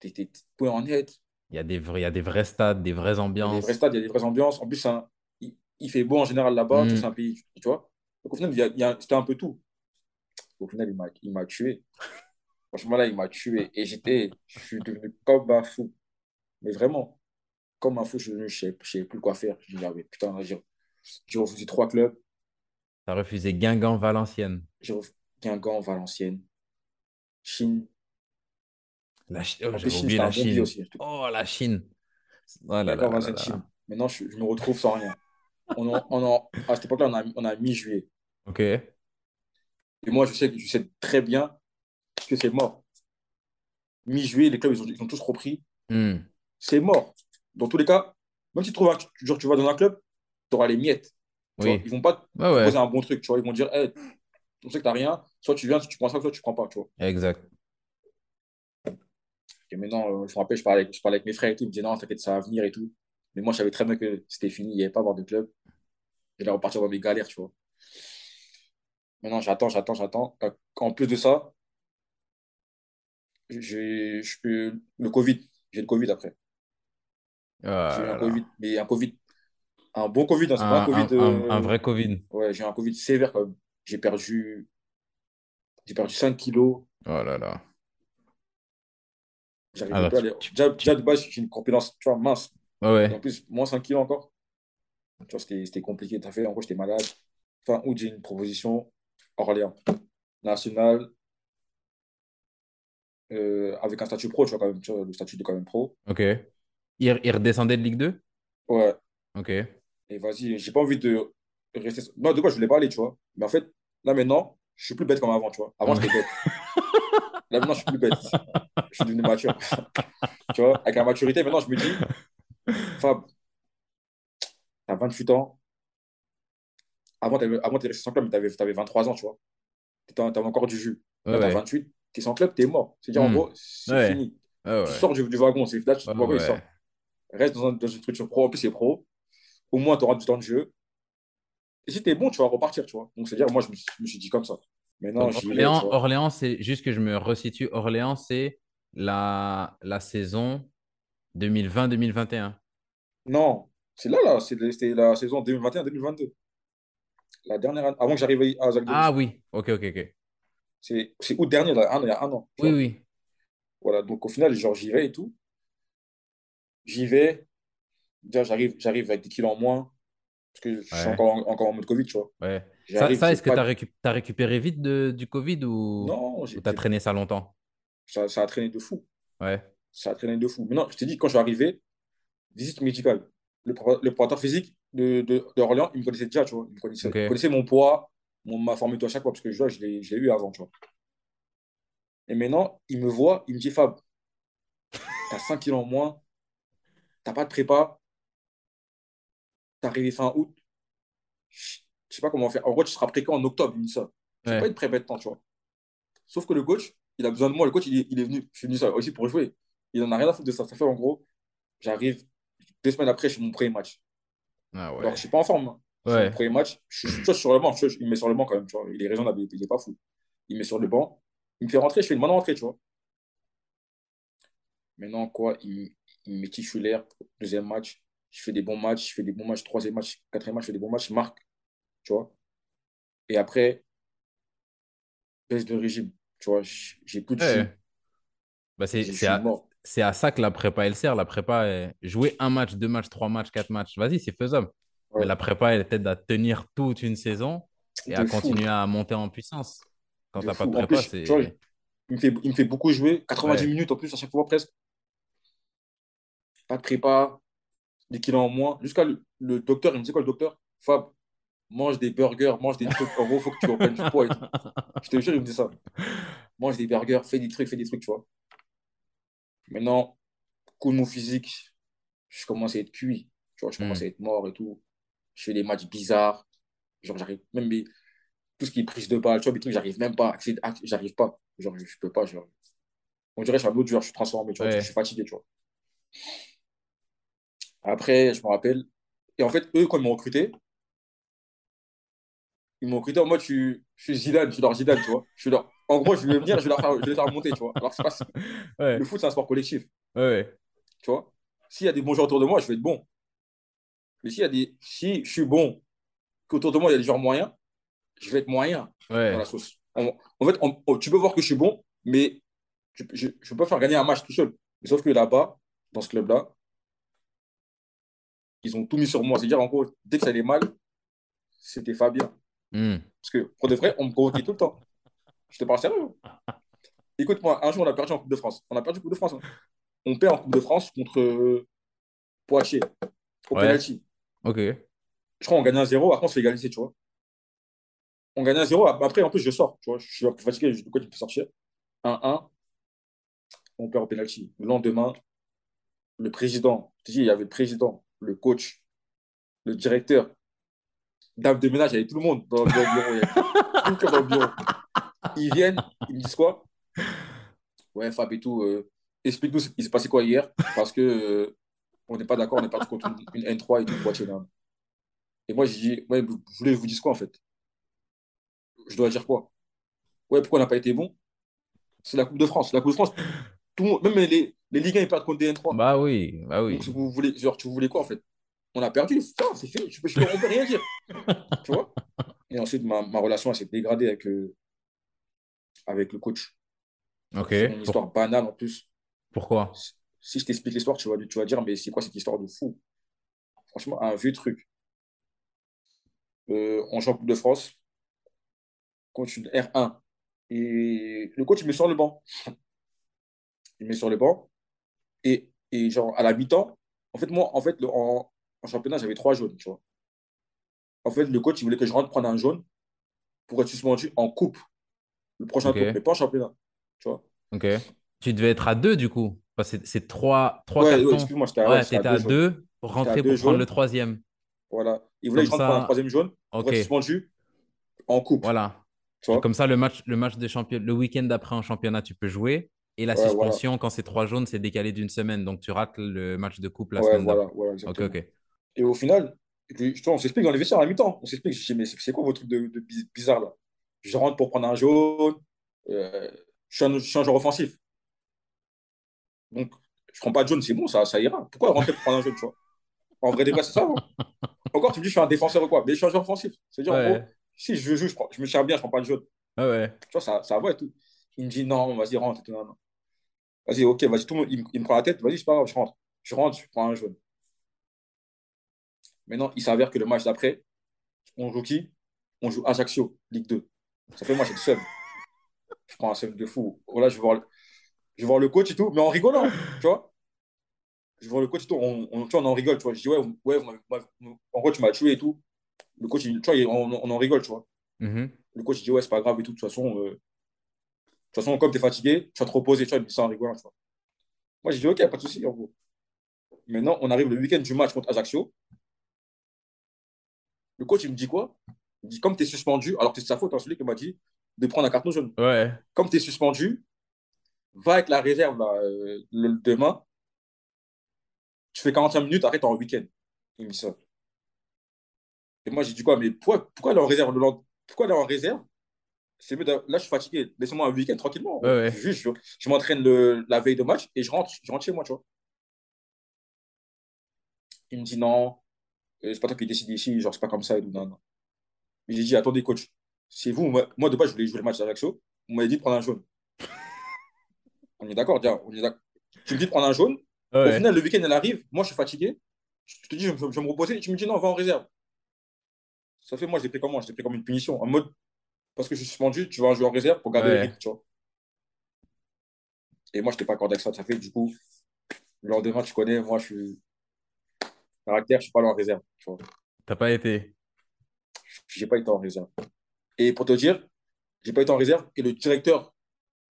t'es t'es- t'es en net. Il y a des vrais, il y a des vrais stades, des vraies Il y a des ambiances. vrais stades, il y a des vraies ambiances. En plus, c'est un- il, il fait beau en général là-bas, sais, Mm. c'est un pays, tu vois. Donc au final, il y a- il y a- c'était un peu tout. Au final, il m'a il m'a tué. Franchement, là, il m'a tué. Et j'étais, je suis devenu comme un fou. Mais vraiment. Comme un fou, je ne savais plus quoi faire. Je me putain, j'ai refusé trois clubs. Tu as refusé Guingamp, Valenciennes. J'ai refusé Guingamp, Valenciennes, Chine. La Chine, oh, j'ai oublié la Chine. aussi, oh, la Chine. Oh là là, Chine. Maintenant, je, me retrouve sans rien. on on à cette époque-là, on a, on a mi-juillet. OK. Et moi, je sais, je sais très bien que c'est mort. Mi-juillet, les clubs, ils ont, ils ont tous repris. Hmm. C'est mort. Dans tous les cas, même si tu, trouves genre, tu vas dans un club, tu auras les miettes. Oui. Ils vont pas te proposer un bon truc. Tu vois. Ils vont dire hey, on sait que tu n'as rien. Soit tu viens, tu prends ça, soit tu ne prends pas. Tu vois. Exact. Et maintenant, euh, je me rappelle, je parlais, je parlais avec mes frères et tout. Ils me disaient non, t'inquiète, ça va venir et tout. Mais moi, je savais très bien que c'était fini. Il n'y avait pas à avoir de club. Et là, repartir dans mes galères, tu vois. Maintenant, j'attends, j'attends, j'attends. Euh, en plus de ça, j'ai le Covid. J'ai le Covid après. Ah j'ai eu un Covid, mais un Covid, un bon Covid, hein, c'est pas un Covid. Un, un, vrai Covid. Ouais, j'ai eu un Covid sévère quand même. J'ai perdu, j'ai perdu 5 kilos. Oh là là. J'arrive ah, pas à aller. Déjà, déjà, de base, j'ai une compétence, tu vois, mince. Ouais. En plus, moins 5 kilos encore. Tu vois, c'était compliqué. As fait, en gros, j'étais malade. Fin août, j'ai une proposition. Orléans. National. Euh, avec un statut pro, tu vois, quand même, tu vois, le statut de quand même pro. Ok. Il, redescendait de Ligue 2 Ouais. Ok. Et vas-y, j'ai pas envie de rester. Non, de quoi je voulais pas aller, tu vois. Mais en fait, là maintenant, je suis plus bête comme avant, tu vois. Avant, j'étais bête. là maintenant, je suis plus bête. Je suis devenu mature. tu vois, avec la maturité, maintenant, je me dis, Fab, t'as 28 ans. Avant, tu étais resté sans club, mais t'avais avais 23 ans, tu vois. T'avais encore du jus. Là, t'as 28, t'es sans club, t'es mort. C'est-à-dire, en hmm. gros, c'est fini. tu sors du, wagon, c'est là, tu wagon, il sort. Reste dans, dans une structure pro, en plus c'est pro. Au moins, tu auras du temps de jeu. Et si tu es bon, tu vas repartir, tu vois. Donc, c'est-à-dire, moi, je me, suis, dit comme ça. Maintenant, Orléans, Orléans c'est juste que je me resitue. Orléans, c'est la, la saison 2020-2021. Non, c'est là, là. C'était la saison 2021-2022. La dernière année, avant que j'arrive à Zagrebis. Ah oui, ok, ok, ok. C'est août dernier, là, il y a un an. Oui, oui. Voilà, donc au final, genre, j'y vais et tout. J'y vais. J'arrive, j'arrive avec des kilos en moins. Parce que je suis encore, encore en mode Covid, tu vois. Ouais. Ça, ça est-ce que tu as, récupéré vite de, du Covid ou non, tu as traîné ça longtemps? Ça, ça, a traîné de fou. Ouais. Ça a traîné de fou. Mais non, je t'ai dit, quand je suis arrivé, visite médicale. Le, le préparateur physique de, de, de, il me connaissait déjà, tu vois. Il me connaissait, il connaissait mon poids, mon, ma forme à chaque fois, parce que je, je l'ai eu avant, tu vois. Et maintenant, il me voit, il me dit Fab, t'as 5 kilos en moins, t'as pas de prépa, t'es arrivé fin août, je sais pas comment faire. En gros, tu seras prêt en octobre, il me ça. Je pas être prêt maintenant, tu vois. Sauf que le coach, il a besoin de moi. Le coach, il est, il est venu, je suis venu ça aussi pour jouer. Il en a rien à foutre de ça. Ça fait en gros, j'arrive deux semaines après, je suis mon premier match. Ah ouais. Alors, je suis pas en forme. Hein. Ouais. Mon premier match, je suis sur le banc. il me met sur le banc quand même, tu vois. Il est raisonnable, il est pas fou. Il me met sur le banc. Il me fait rentrer, je fais une bonne rentrée, tu vois. Maintenant, quoi, il, me titulaire, deuxième match, je fais des bons matchs, je fais des bons matchs, troisième match, quatrième match, je fais des bons matchs, je marque, tu vois. Et après, baisse de régime, tu vois, j'ai plus de ouais. bah c'est à, à, ça que la prépa, elle sert. La prépa, est... jouer un match, deux matchs, trois matchs, quatre matchs, vas-y, c'est faisable. Mais la prépa, elle t'aide à tenir toute une saison et à continuer à monter en puissance. Quand tu n'as pas de prépa, c'est... Il me, fait, il me fait beaucoup jouer, 90 minutes en plus à chaque fois presque pas de prépa, des kilos en moins. Jusqu'à le, docteur, il me dit quoi le docteur? Fab, mange des burgers, mange des trucs. En gros, il faut que tu reprennes du poids et tout. Je te jure, il me dit ça. Mange des burgers, fais des trucs, fais des trucs, tu vois. Maintenant, coup de mon physique, je commence à être cuit. Tu vois, je commence hmm. à être mort et tout. Je fais des matchs bizarres. Genre, j'arrive même tout ce qui est prise de balle, tu vois, des trucs, j'arrive même pas. J'arrive pas. Genre, je, peux pas. Genre. On dirait que je suis un autre joueur, je suis transformé, tu vois. Je suis fatigué, tu vois. Après, je me rappelle. Et en fait, eux, quand ils m'ont recruté, ils m'ont recruté en mode je suis, Zidane, je suis leur Zidane, tu vois. Je suis leur... En gros, je vais venir, je vais, leur faire, je vais les faire remonter, tu vois. Alors, c'est pas... Le foot, c'est un sport collectif. Ouais. Tu vois S'il y a des bons joueurs autour de moi, je vais être bon. Mais s'il y a des... si je suis bon, qu'autour de moi, il y a des joueurs moyens, je vais être moyen ouais. dans la sauce. En, fait, tu peux voir que je suis bon, mais je ne peux pas faire gagner un match tout seul. Mais sauf que là-bas, dans ce club-là, ils ont tout mis sur moi. C'est-à-dire, en gros, dès que ça allait mal, c'était Fabien. Hmm. Parce que pour de vrai, on me convoquait tout le temps. Je te parle sérieux. Écoute-moi, un jour, on a perdu en Coupe de France. On a perdu en Coupe de France. hein. On perd en Coupe de France contre euh, Poitiers, au Ouais. penalty. Ok. Je crois qu'on gagne un 0 après on se fait égaliser, tu vois. On gagne un 0 après en plus je sors, tu vois. Je suis fatigué, je- de quoi tu peux sortir? 1-1, on perd au penalty. Le lendemain, le président, je te dis, il y avait le président, le coach, le directeur, dame de ménage, il y avait tout le monde dans, le bureau. Il dans le bureau. Ils viennent, ils me disent quoi? Ouais, Fab et tout, euh, explique-nous ce s'est passé quoi hier, parce que euh, on n'est pas d'accord, on est parti contre une, une N3 et tout, Poitiers. Et moi, j'ai dit, ouais, vous voulez que je vous dise quoi en fait? Je dois dire quoi? Ouais, pourquoi on n'a pas été bon? C'est la Coupe de France. La Coupe de France, tout le monde, même les, les Ligue 1, ils perdent contre des N3. Bah oui, bah oui. Donc, vous voulez, genre, tu voulais quoi en fait? On a perdu, c'est fait, je peux, je on peut rien dire. tu vois? Et ensuite, ma, ma relation s'est dégradée avec, euh, avec le coach. Ok. C'est une Pour- histoire banale en plus. Pourquoi? Si je t'explique l'histoire, tu vas, tu vas dire, mais c'est quoi cette histoire de fou? Franchement, un vieux truc. Euh, on joue en Coupe de France, coach une R1. Et le coach, il met sur le banc. Il met sur le banc. Et, et genre, à la mi-temps, en fait, moi, en fait, le- en, en championnat, j'avais trois jaunes, tu vois. En fait, le coach, il voulait que je rentre prendre un jaune pour être suspendu en coupe. Le prochain tour, mais pas en championnat. Tu vois. Ok. Tu devais être à deux du coup. Enfin, c'est c'est trois, trois Ouais, excuse-moi, j'étais à, Ouais, ouais, j'étais t'étais à à deux pour à rentrer deux pour prendre jaunes. le troisième. Voilà. Il voulait que je rentre prendre un troisième jaune pour Ok. être suspendu en coupe. Voilà. Tu Et vois? comme ça, le match, le match de champion, le week-end d'après en championnat, tu peux jouer. Et la Ouais, voilà. suspension, quand c'est trois jaunes, c'est décalé d'une semaine. Donc tu rates le match de coupe la Ouais, semaine voilà. Et au final, je- on s'explique dans les vestiaires à la mi-temps. On s'explique. Je dis, mais c'est quoi vos trucs de, de biz- bizarre là? Je rentre pour prendre un jaune. euh, je, suis un, je suis un joueur offensif. Donc, je prends pas de jaune, c'est bon, ça, ça ira. Pourquoi rentrer pour prendre un jaune, tu vois? En vrai, des c'est ça. non Encore, tu me dis, je suis un défenseur ou quoi? Mais je suis un joueur offensif. C'est-à-dire, Ouais. si je joue, je, prends- je me tiens bien, je prends pas de jaune. Ah ouais. Tu vois, ça, ça va et tout. Il me dit, non, vas-y, rentre. Vas-y, ok, vas-y, tout le monde, il, me- il me prend la tête. Vas-y, c'est pas grave, je rentre. Je rentre, je prends un jaune. Maintenant, il s'avère que le match d'après, on joue qui? On joue Ajaccio, Ligue 2. Ça fait moi, j'ai le seum. Je prends un seum de fou. Voilà, je vais voir le, je vais voir le coach et tout, mais en rigolant, tu vois. Je vais voir le coach et tout, on, on, tu vois, on en rigole, tu vois. Je dis, ouais, ouais en gros, tu m'as tué et tout. Le coach, tu vois, on en rigole, tu vois. Mhm. Le coach, il dit, ouais, c'est pas grave et tout. De toute façon, euh, de toute façon comme tu es fatigué, tu vas te reposer, tu vois, en rigolant, tu vois. Moi, j'ai dit, ok, pas de souci, en gros. Maintenant, on arrive le week-end du match contre Ajaccio. Le coach, il me dit quoi? Il me dit, comme tu es suspendu, alors que c'est sa faute, hein, celui qui m'a dit de prendre un carton jaune. Ouais. Comme tu es suspendu, va avec la réserve là, euh, le, demain. Tu fais 45 minutes, arrête en week-end. Il me dit ça. Et moi, j'ai dit quoi? Mais pourquoi, pourquoi aller en réserve? Le lendemain Pourquoi aller en réserve? C'est mieux Là, je suis fatigué. Laissez-moi un week-end tranquillement. Ouais, ouais. Juste, je, je m'entraîne le- la veille de match et je rentre, je rentre chez moi, tu vois. Il me dit non, euh, c'est pas toi qui décide ici, genre, c'est pas comme ça. Et tout, non, non. Mais j'ai dit, attendez, coach, c'est vous, moi, moi, de base, je voulais jouer le match d'Ajaccio. Vous m'avez dit de prendre un jaune. On est d'accord, tiens, on est d'accord. Tu me dis de prendre un jaune. Au Ouais. final, le week-end, elle arrive. Moi, je suis fatigué. Je te dis, je, je vais me reposer. Et tu me dis, non, va en réserve. Ça fait, moi, je l'ai pris comment Je l'ai pris comme une punition. En mode, parce que je suis suspendu, tu vas jouer en réserve pour garder Ouais. le rythme, tu vois. Et moi, je n'étais pas accordé avec ça. Ça fait, du coup, le lendemain, tu connais, moi, je suis. Caractère, je suis pas allé en réserve. Tu vois. T'as pas été. J'ai pas été en réserve. Et pour te dire, j'ai pas été en réserve. Et le directeur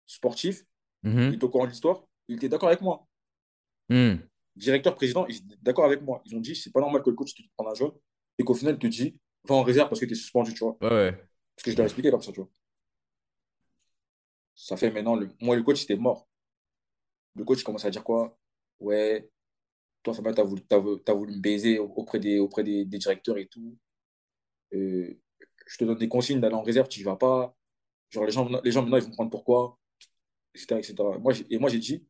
sportif, il Mhm. est au courant de l'histoire, il était d'accord avec moi. Hmm. directeur, président, ils étaient d'accord avec moi. Ils ont dit, c'est pas normal que le coach te prenne un jaune et qu'au final, il te dit, va en réserve parce que tu es suspendu, tu vois. Ouais, ouais. Parce que je l'ai expliqué comme ça, tu vois. Ça fait maintenant, le... moi, le coach, c'était mort. Le coach, commence à dire quoi? Ouais, toi, Fabien, t'as voulu, t'as voulu, me baiser auprès des, auprès des, des directeurs et tout. Euh, je te donne des consignes d'aller en réserve, tu y vas pas. Genre, les gens, les gens maintenant, ils vont me prendre pourquoi, etc. etc. Moi, et moi, j'ai dit,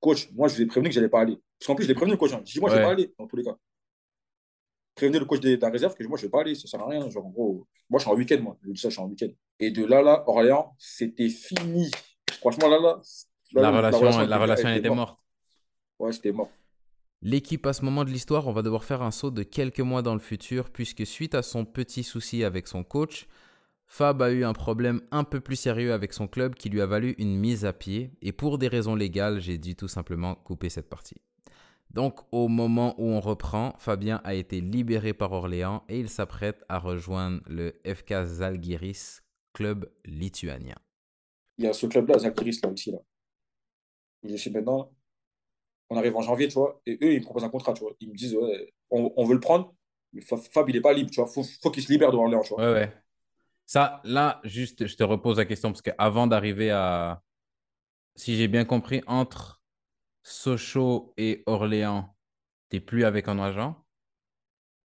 coach, moi, je vous ai prévenu que j'allais pas aller. Parce qu'en plus, je l'ai prévenu, coach. hein. J'ai dit, moi, je vais pas aller, dans tous les cas. Prévenez le coach de, de la réserve que moi, je vais pas aller, ça sert à rien. Genre, en gros, moi, je suis en week-end, moi. Je dis ça, je suis en week-end. Et de là, là, Orléans, c'était fini. Franchement, là, là, là, La relation, la était- relation elle était morte. Ouais, c'était mort. L'équipe à ce moment de l'histoire, on va devoir faire un saut de quelques mois dans le futur, puisque suite à son petit souci avec son coach, Fab a eu un problème un peu plus sérieux avec son club qui lui a valu une mise à pied, et pour des raisons légales, j'ai dû tout simplement couper cette partie. Donc au moment où on reprend, Fabien a été libéré par Orléans et il s'apprête à rejoindre le FK Zalgiris, club lituanien. Il y a ce club-là, Zalgiris, là aussi. Là. Il est chez maintenant. On arrive en janvier, tu vois, et eux, ils me proposent un contrat, tu vois. Ils me disent, ouais, on, on veut le prendre, mais Fab, il n'est pas libre, tu vois. Faut, faut qu'il se libère de Orléans, tu vois. Ouais, ouais. Ça, là, juste, je te repose la question parce qu'avant d'arriver à. Si j'ai bien compris, entre Sochaux et Orléans, tu n'es plus avec un agent?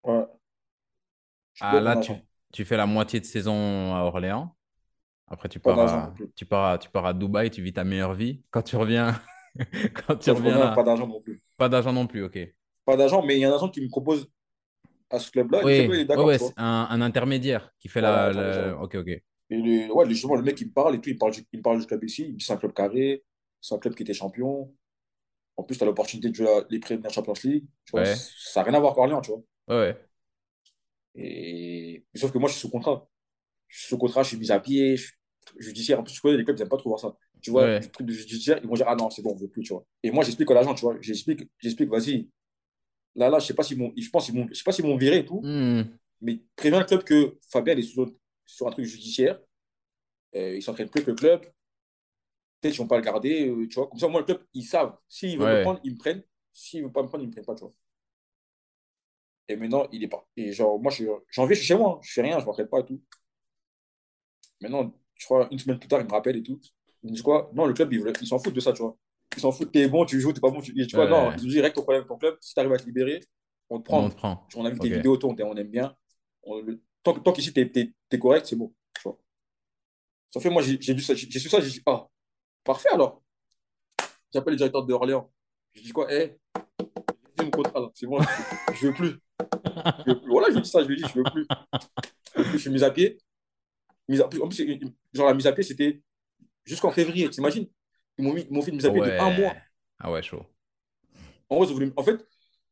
Ouais. Ah, là, tu, tu, fais la moitié de saison à Orléans. Après, tu pars, à, tu, pars à, tu pars à Dubaï, tu vis ta meilleure vie. Quand tu reviens. quand tu reviens. Là, pas d'argent non plus. Pas d'argent non plus, ok. Pas d'argent, mais il y a un agent qui me propose à ce club-là. Oui, oui, ouais, un, un, intermédiaire qui fait la, Ok, ok. Et le, ouais, justement, le mec, il me parle et tout, il parle, il me parle du club ici. Il dit c'est un club carré, c'est un club qui était champion. En plus, tu as l'opportunité de jouer les premières Champions League. Tu vois, Ça n'a rien à voir avec Orléans, tu vois. Ouais. Et... sauf que moi, je suis sous contrat. Je suis sous contrat, je suis mis à pied, je judiciaire. En plus, tu connais, les clubs, ils n'aiment pas trop voir ça. Tu vois, le truc de judiciaire, ils vont dire, ah non, c'est bon, on ne veut plus, tu vois. Et moi, j'explique à l'agent, tu vois. J'explique, j'explique, vas-y. Là, là, je sais pas si je pense, je sais pas s'ils m'ont viré et tout. Hmm. Mais préviens le club que Fabien est sur, sur un truc judiciaire. Euh, il s'entraîne plus que le club peut-être qu'ils vont pas le garder, euh, tu vois. Comme ça, moi, le club, ils savent. S'ils veulent me prendre, ils me prennent. S'ils ne veulent pas me prendre, ils me prennent pas, tu vois. Et maintenant, il est pas. Et genre, moi, janvier, je suis chez moi. Hein. Je fais rien, je ne m'entraîne pas et tout. Maintenant, je crois, une semaine plus tard, il me rappelle et tout. Il me dit quoi? Non, le club, ils s'en foutent de ça, tu vois. Ils s'en foutent, t'es bon, tu joues, t'es pas bon. Tu, tu vois, non, ils nous disent règle ton problème avec ton club. Si tu arrives à te libérer, on te prend. On, te prend. on a vu tes vidéos, on, on aime bien. tant, tant qu'ici, tu es, correct, c'est bon. Tu vois. Ça fait, moi, j'ai su ça, j'ai dit, ah, Parfait alors. J'appelle le directeur d'Orléans. Je dis quoi? Eh, mon contrat c'est bon, je veux plus. Je veux plus. Voilà, je dis ça, je lui dis, je veux plus. je suis mis à pied. À... En plus, genre la mise à pied, c'était jusqu'en février, t'imagines? Ils m'ont fait une mise à pied de un mois. Ah ouais, chaud. En, en fait,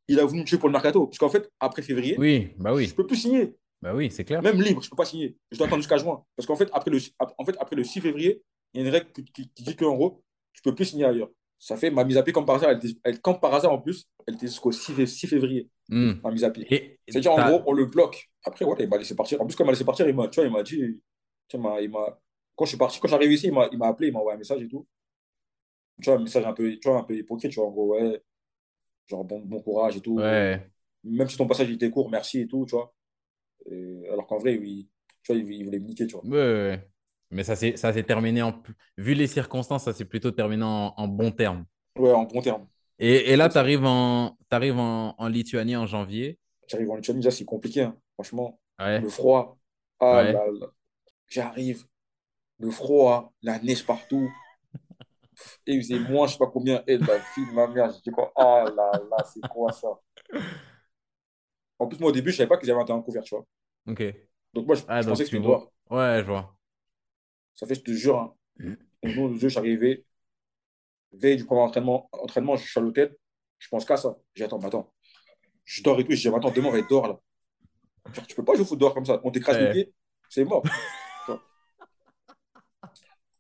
il a voulu me tuer pour le mercato. Parce qu'en fait, après février, oui, bah oui. je ne peux plus signer. Bah oui, c'est clair. Même libre, je ne peux pas signer. Je dois attendre jusqu'à juin. Parce qu'en fait, après le, en fait, après le 6 février, il y a une règle qui, dit qu'en gros, tu ne peux plus signer ailleurs. Ça fait ma mise à pied comme par hasard. Elle, elle comme par hasard en plus, elle était jusqu'au 6, 6, février. Hmm. Ma mise à pied. C'est-à-dire, en gros, on le bloque. Après, voilà, il m'a laissé partir. En plus, quand il m'a laissé partir, il m'a, tu vois, il m'a dit. Tu vois, il m'a, quand je suis parti, quand j'arrive ici, il m'a, il m'a appelé, il m'a envoyé un message et tout. Tu vois, un message un peu, tu vois, un peu hypocrite, tu vois, en gros, ouais. Genre, bon, bon courage et tout. Ouais. Même si ton passage était court, merci et tout, tu vois. alors qu'en vrai, oui, tu vois, il, il voulait me niquer, tu vois. Ouais, ouais. Mais ça s'est terminé en. Vu les circonstances, ça s'est plutôt terminé en, en bon terme. Ouais, en bon terme. Et, et là, tu arrives, en, arrives en, en, Lituanie en janvier. J'arrive en Lituanie, déjà, c'est compliqué, hein. franchement. Le froid. Ah là là. J'arrive, le froid, la neige partout. Et il faisait moins, je sais pas combien, et la fille de ma mère, dit quoi, ah là là, c'est quoi ça? En plus, moi, au début, je savais pas qu'ils avaient un terrain couvert, tu vois. Ok. Donc, moi, je, ah, pensais que c'était. Ouais, je vois. Ça fait, je te jure, hein, nous, je suis arrivé, veille du premier entraînement, entraînement, je suis à l'hôtel, je pense qu'à ça. J'ai attends, mais attends, je dors et tout, je dis, attends, demain, on va être dehors là. Genre, tu peux pas jouer au foot dehors comme ça, on t'écrase les pieds, c'est mort.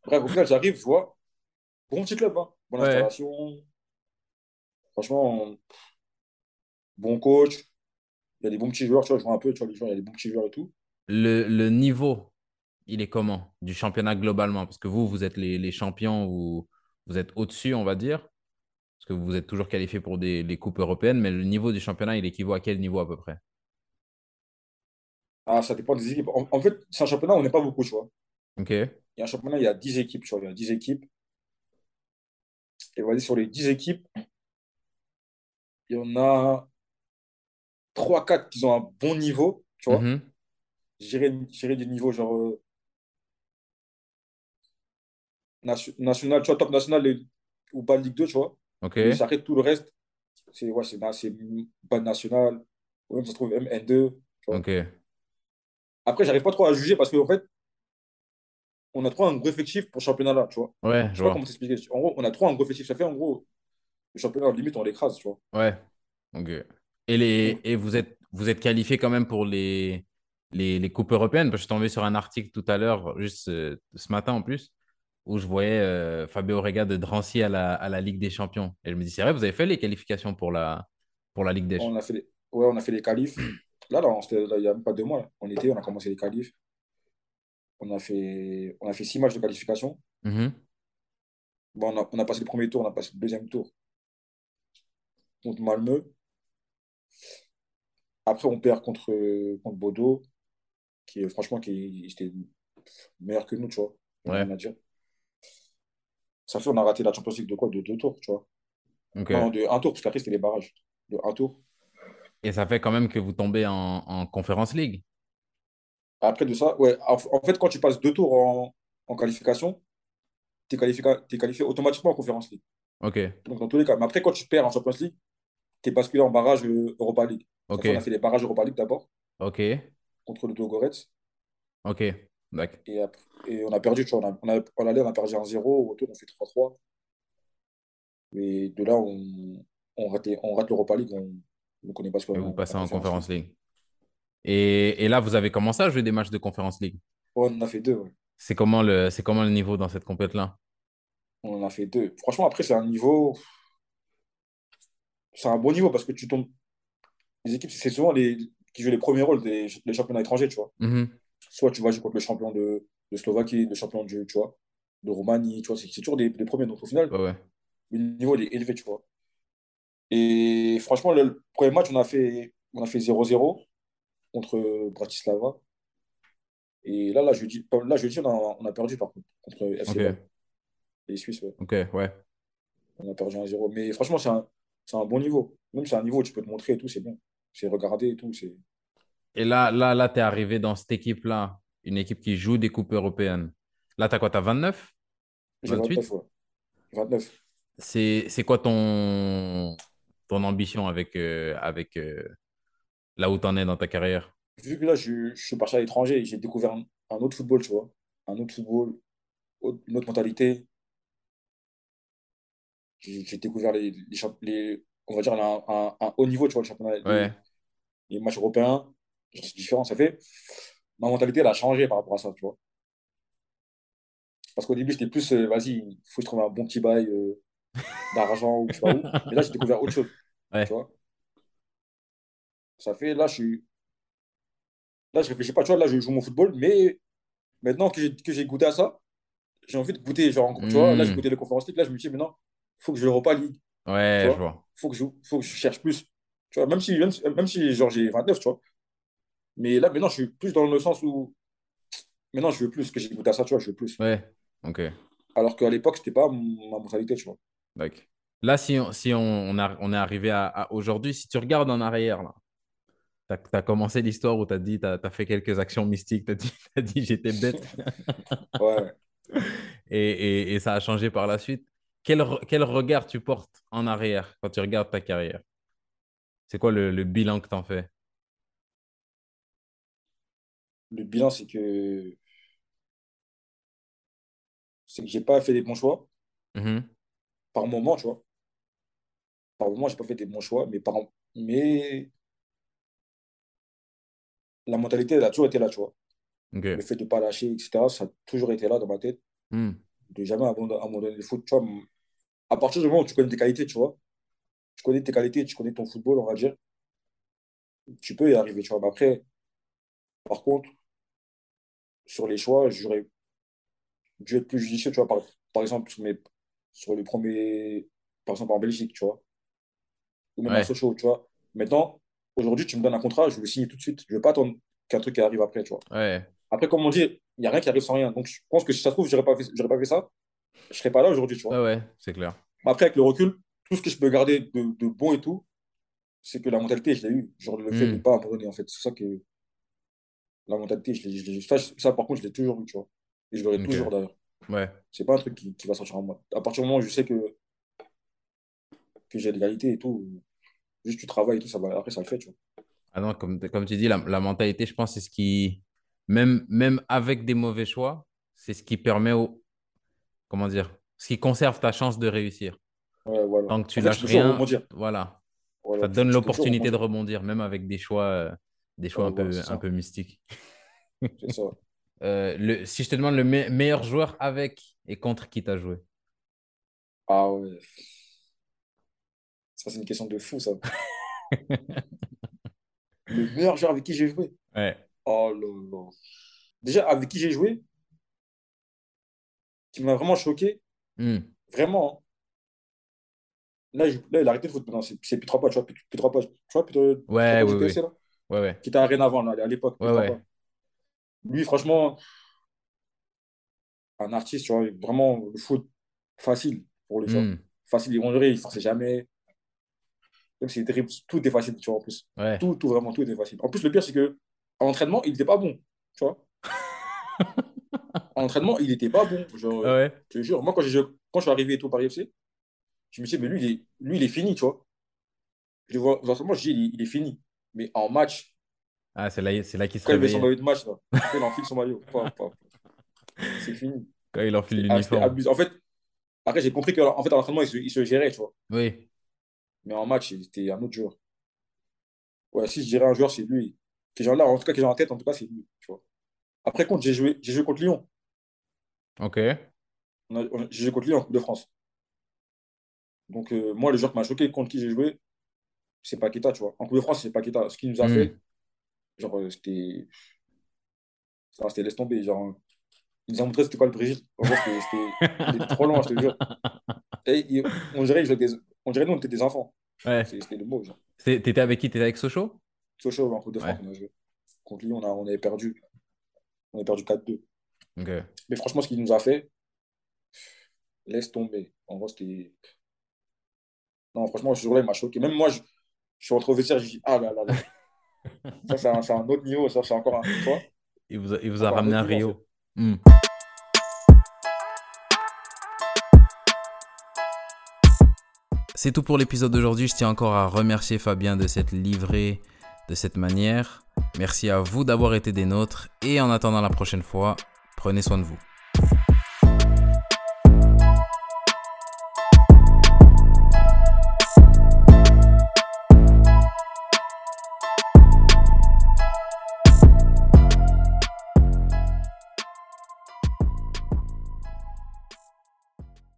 Bref, au final, j'arrive, je vois, bon petit club, hein. bonne installation. Franchement, bon coach, il y a des bons petits joueurs, tu vois, je vois un peu, tu vois, les joueurs, il y a des bons petits joueurs et tout. Le, le niveau il est comment du championnat globalement? Parce que vous, vous êtes les, champions, vous, vous êtes au-dessus, on va dire. Parce que vous êtes toujours qualifié pour des, les coupes européennes, mais le niveau du championnat, il équivaut à quel niveau à peu près? Ah, ça dépend des équipes. En, fait, c'est un championnat, on n'est pas beaucoup, tu vois. Ok. Il y a un championnat, il y a 10 équipes, tu vois, il y a 10 équipes. Et on va dire sur les 10 équipes, il y en a 3-4 qui ont un bon niveau, tu vois. Mm J'irais des niveaux genre national, tu vois, top national ou pas Ligue 2, tu vois. Ok. ça arrête tout le reste. C'est ouais, c'est pas national, ou même ça se trouve N2. Tu vois. Ok. Après, j'arrive pas trop à juger parce qu'en fait, on a trop un gros effectif pour le championnat là, tu vois. Ouais, je, sais pas comment t'expliquer. En gros, on a trop un gros effectif. Ça fait en gros, le championnat, limite, on l'écrase, tu vois. Ouais. Ok. Et, les, et vous êtes, vous êtes qualifié quand même pour les, les, les coupes européennes? Parce que je suis tombé sur un article tout à l'heure, juste euh, ce matin en plus, où je voyais euh, Fabio Orega de Drancy à la, à la Ligue des Champions. Et je me dis, c'est vrai, vous avez fait les qualifications pour la, pour la Ligue des On Champions. a fait les, ouais, on a fait les qualifs. Là, là, on- c'était- là, il n'y a même pas deux mois. là. En été, on a commencé les qualifs. On a fait, on a fait six matchs de qualification. Mhm. Bon, on a, on a passé le premier tour, on a passé le deuxième tour contre Malmö. Après, on perd contre, contre Bodo, qui franchement qui était meilleur que nous, tu vois. A Ouais. à dire. Ça fait, on a raté la Champions League de quoi? De deux tours, tu vois. Ok. Non, de un tour, parce qu'après, c'était les barrages. De un tour. Et ça fait quand même que vous tombez en, en Conference League. Après de ça, ouais, en, en fait, quand tu passes deux tours en, en qualification, tu es qualifié, automatiquement en Conference League. Ok. Donc, dans tous les cas. Mais après, quand tu perds en Champions League, tu es basculé en barrage euh, Europa League. Ok. fait, on a fait les barrages Europa League d'abord, Ok. contre le Dogorets. Ok. Et, après- et on a perdu, tu vois. On a, on a, on allait, on a perdu 1-0. Au retour, on fait 3-3. Mais de là, on, on rate, on rate l'Europa League. On ne connaît pas ce Et vous qu'on passez en Conference League. Et, et là, vous avez commencé à jouer des matchs de Conference League? Ouais, on en a fait deux. ouais. C'est comment le, c'est comment le niveau dans cette compétition-là? On en a fait deux. Franchement, après, c'est un niveau. C'est un bon niveau parce que tu tombes. Les équipes, c'est souvent les qui jouent les premiers rôles des les championnats étrangers, tu vois. Mhm. Soit tu vas jouer contre le champion de, de Slovaquie, le champion de, tu vois, de Roumanie, tu vois. C'est toujours des, des premiers. Donc au final, Ouais, ouais. le niveau il est élevé, tu vois. Et franchement, le, le premier match, on a fait, on a fait 0-0 contre Bratislava. Et là, là, jeudi, là, jeudi on, a, on a perdu par contre contre FC Ok. Bâle. Les Suisses, ouais. Ok, ouais. On a perdu 1-0. Mais franchement, c'est un, un bon niveau. Même c'est un niveau où tu peux te montrer et tout, c'est bien. C'est regarder et tout. C'est... Et là, là, là, tu es arrivé dans cette équipe-là, une équipe qui joue des coupes européennes. Là, tu as quoi? Tu as 29? J'ai 28? 29, ouais. 29. C'est, quoi ton, ton ambition avec, euh, avec euh, là où tu en es dans ta carrière? Vu que là, je, je suis parti à l'étranger, j'ai découvert un, un autre football, tu vois. Un autre football, autre- une autre mentalité. J'ai, découvert les, les, on va dire, un, un, un haut niveau, tu vois, le championnat, les matchs européens. C'est différent. Ça fait, ma mentalité, elle a changé par rapport à ça, tu vois. Parce qu'au début, c'était plus, euh, vas-y, il faut que je trouve un bon petit bail euh, d'argent ou je sais pas où. Mais là, j'ai découvert autre chose, ouais, tu vois. Ça fait, là, je suis, là, je réfléchis pas, tu vois, là, je joue mon football, mais maintenant que j'ai, que j'ai goûté à ça, j'ai envie de goûter, genre, tu vois, là, j'ai Hmm. goûté les conférences League, là, je me dis, maintenant, il faut que je l'Europa League, tu ouais, je vois. faut que je, faut que je cherche plus, tu vois, même si, même, si- même si genre, j'ai 29, tu vois. Mais là, maintenant, je suis plus dans le sens où, maintenant, je veux plus, que j'ai goûté à ça, tu vois, je veux plus. Ouais, ok. Alors qu'à l'époque, c'était pas ma mentalité, tu vois. D'accord. Là, si on, si on, on, a- on est arrivé à, à aujourd'hui, si tu regardes en arrière, là, tu as, commencé l'histoire où tu as dit, tu as, fait quelques actions mystiques, tu as dit, dit j'étais bête Ouais. et, et, et ça a changé par la suite. Quel, quel regard tu portes en arrière quand tu regardes ta carrière? C'est quoi le, le bilan que tu en fais? Le bilan, c'est que, c'est que j'ai pas fait des bons choix Mhm. par moment, tu vois. Par moment, j'ai pas fait des bons choix, mais par, mais la mentalité, elle a toujours été là, tu vois. Le fait de pas lâcher, etc., ça a toujours été là dans ma tête. Hmm. de jamais abandonner, abandonner le foot. Tu vois, à partir du moment où tu connais tes qualités, tu vois, tu connais tes qualités, tu connais ton football, on va dire, tu peux y arriver, tu vois. Mais après, par contre, sur les choix, j'aurais dû être plus judicieux, tu vois, par, par exemple, sur, mes, sur le premier, par exemple, en Belgique, tu vois, ou même à Ouais, Sochaux, tu vois. Maintenant, aujourd'hui, tu me donnes un contrat, je veux le signer tout de suite. Je ne veux pas attendre qu'un truc arrive après, tu vois. ouais, Après, comme on dit, il n'y a rien qui arrive sans rien. Donc, je pense que si ça se trouve, je n'aurais pas fait, j'aurais pas fait ça, je ne serais pas là aujourd'hui, tu vois. ouais, ouais, c'est clair. Après, avec le recul, tout ce que je peux garder de, de bon et tout, c'est que la mentalité, je l'ai eu. Genre le fait de ne Hmm. pas abandonner, en fait. C'est ça que la mentalité, je l'ai, je l'ai- ça, par contre, je l'ai toujours eu, tu vois. Et je l'aurai Ok. toujours d'ailleurs. Ouais, C'est pas un truc qui, qui va sortir en moi. À partir du moment où je sais que, que j'ai l'égalité et tout, juste tu travailles et tout, ça va, après, ça le fait, tu vois. Ah non, comme, comme tu dis, la, la mentalité, je pense, c'est ce qui, même, même avec des mauvais choix, c'est ce qui permet au, comment dire, ce qui conserve ta chance de réussir. Ouais, voilà. Tant que tu En fait, lâches rien, voilà. Voilà, Ça te donne l'opportunité de rebondir, même avec des choix, euh, des choix Ouais, un peu, un peu mystiques. C'est ça. Euh, le, si je te demande le me- meilleur joueur avec et contre qui t'as joué? Ah ouais. Ça, c'est une question de fou, ça. Le meilleur joueur avec qui j'ai joué? Ouais. Oh là là. Déjà, avec qui j'ai joué, qui m'a vraiment choqué, Hmm. vraiment. hein. Là, il, là, il a arrêté de foot maintenant. C'est c'est Pietra Page, tu vois. Pietra Pietra Page, tu vois, Pietra Ouais, PSC, oui. là, Ouais, ouais. qui était à Rennes avant, là, à l'époque. Ouais. Lui, franchement, un artiste, tu vois, vraiment, le foot, facile pour vois. Hmm. Facile, il rongerait, il forçait jamais. Même s'il tout est facile, tu vois, en plus. Tout, tout, vraiment, tout était facile. En plus, le pire, c'est que en entraînement, il n'était pas bon, tu vois. En entraînement, il n'était pas bon. Genre, Ah ouais. je te jure, moi, quand, j'ai- quand je suis arrivé et tout Paris FC, je me suis dit, mais lui, il est, lui, il est fini, tu vois. Je le vois aux entraînements, je dis, il, il est fini. Mais en match, Ah, c'est là, c'est là qu'il se quand il met son maillot de match, là, quand il enfile son maillot, c'est fini. Quand il enfile l'uniforme. En fait, après, j'ai compris qu'en fait, à l'entraînement, il se, il se gérait, tu vois. Oui. Mais en match, c'était un autre joueur. Ouais, si je dirais un joueur, c'est lui. Que j'ai là, en tout cas, que j'ai en tête, en tout cas, c'est lui, tu vois. Après, contre, j'ai joué, j'ai joué contre Lyon. Ok. J'ai joué contre Lyon en Coupe de France. Donc, euh, moi, le joueur qui m'a choqué contre qui j'ai joué, c'est Paqueta, tu vois. En Coupe de France, c'est Paqueta. Ce qu'il nous a Hmm. fait, genre, euh, c'était. ça, C'était laisse tomber. Genre, euh, il nous a montré c'était quoi le Brésil. En c'était- trop loin, je te jure. Et, il- on dirait, des- on dirait nous, on était des enfants. Ouais. C'était le mot, T'étais avec qui? T'étais avec Sochaux? Sochaux, en Coupe de France, Ouais. on a joué. Contre Lyon, on, a, on avait perdu. On a perdu 4-2. Ok. Mais franchement, ce qu'il nous a fait, laisse tomber. En gros, c'était. Non, franchement, ce jour-là, il m'a choqué. Même moi, je, je suis rentré au vestiaire, je dis, ah là là là. Ça, c'est un, autre niveau. Ça, c'est encore un. Tu vois Il vous a, il vous a ramené à niveau, Rio. Hmm. C'est tout pour l'épisode d'aujourd'hui. Je tiens encore à remercier Fabien de cette livrée de cette manière. Merci à vous d'avoir été des nôtres et en attendant la prochaine fois, prenez soin de vous.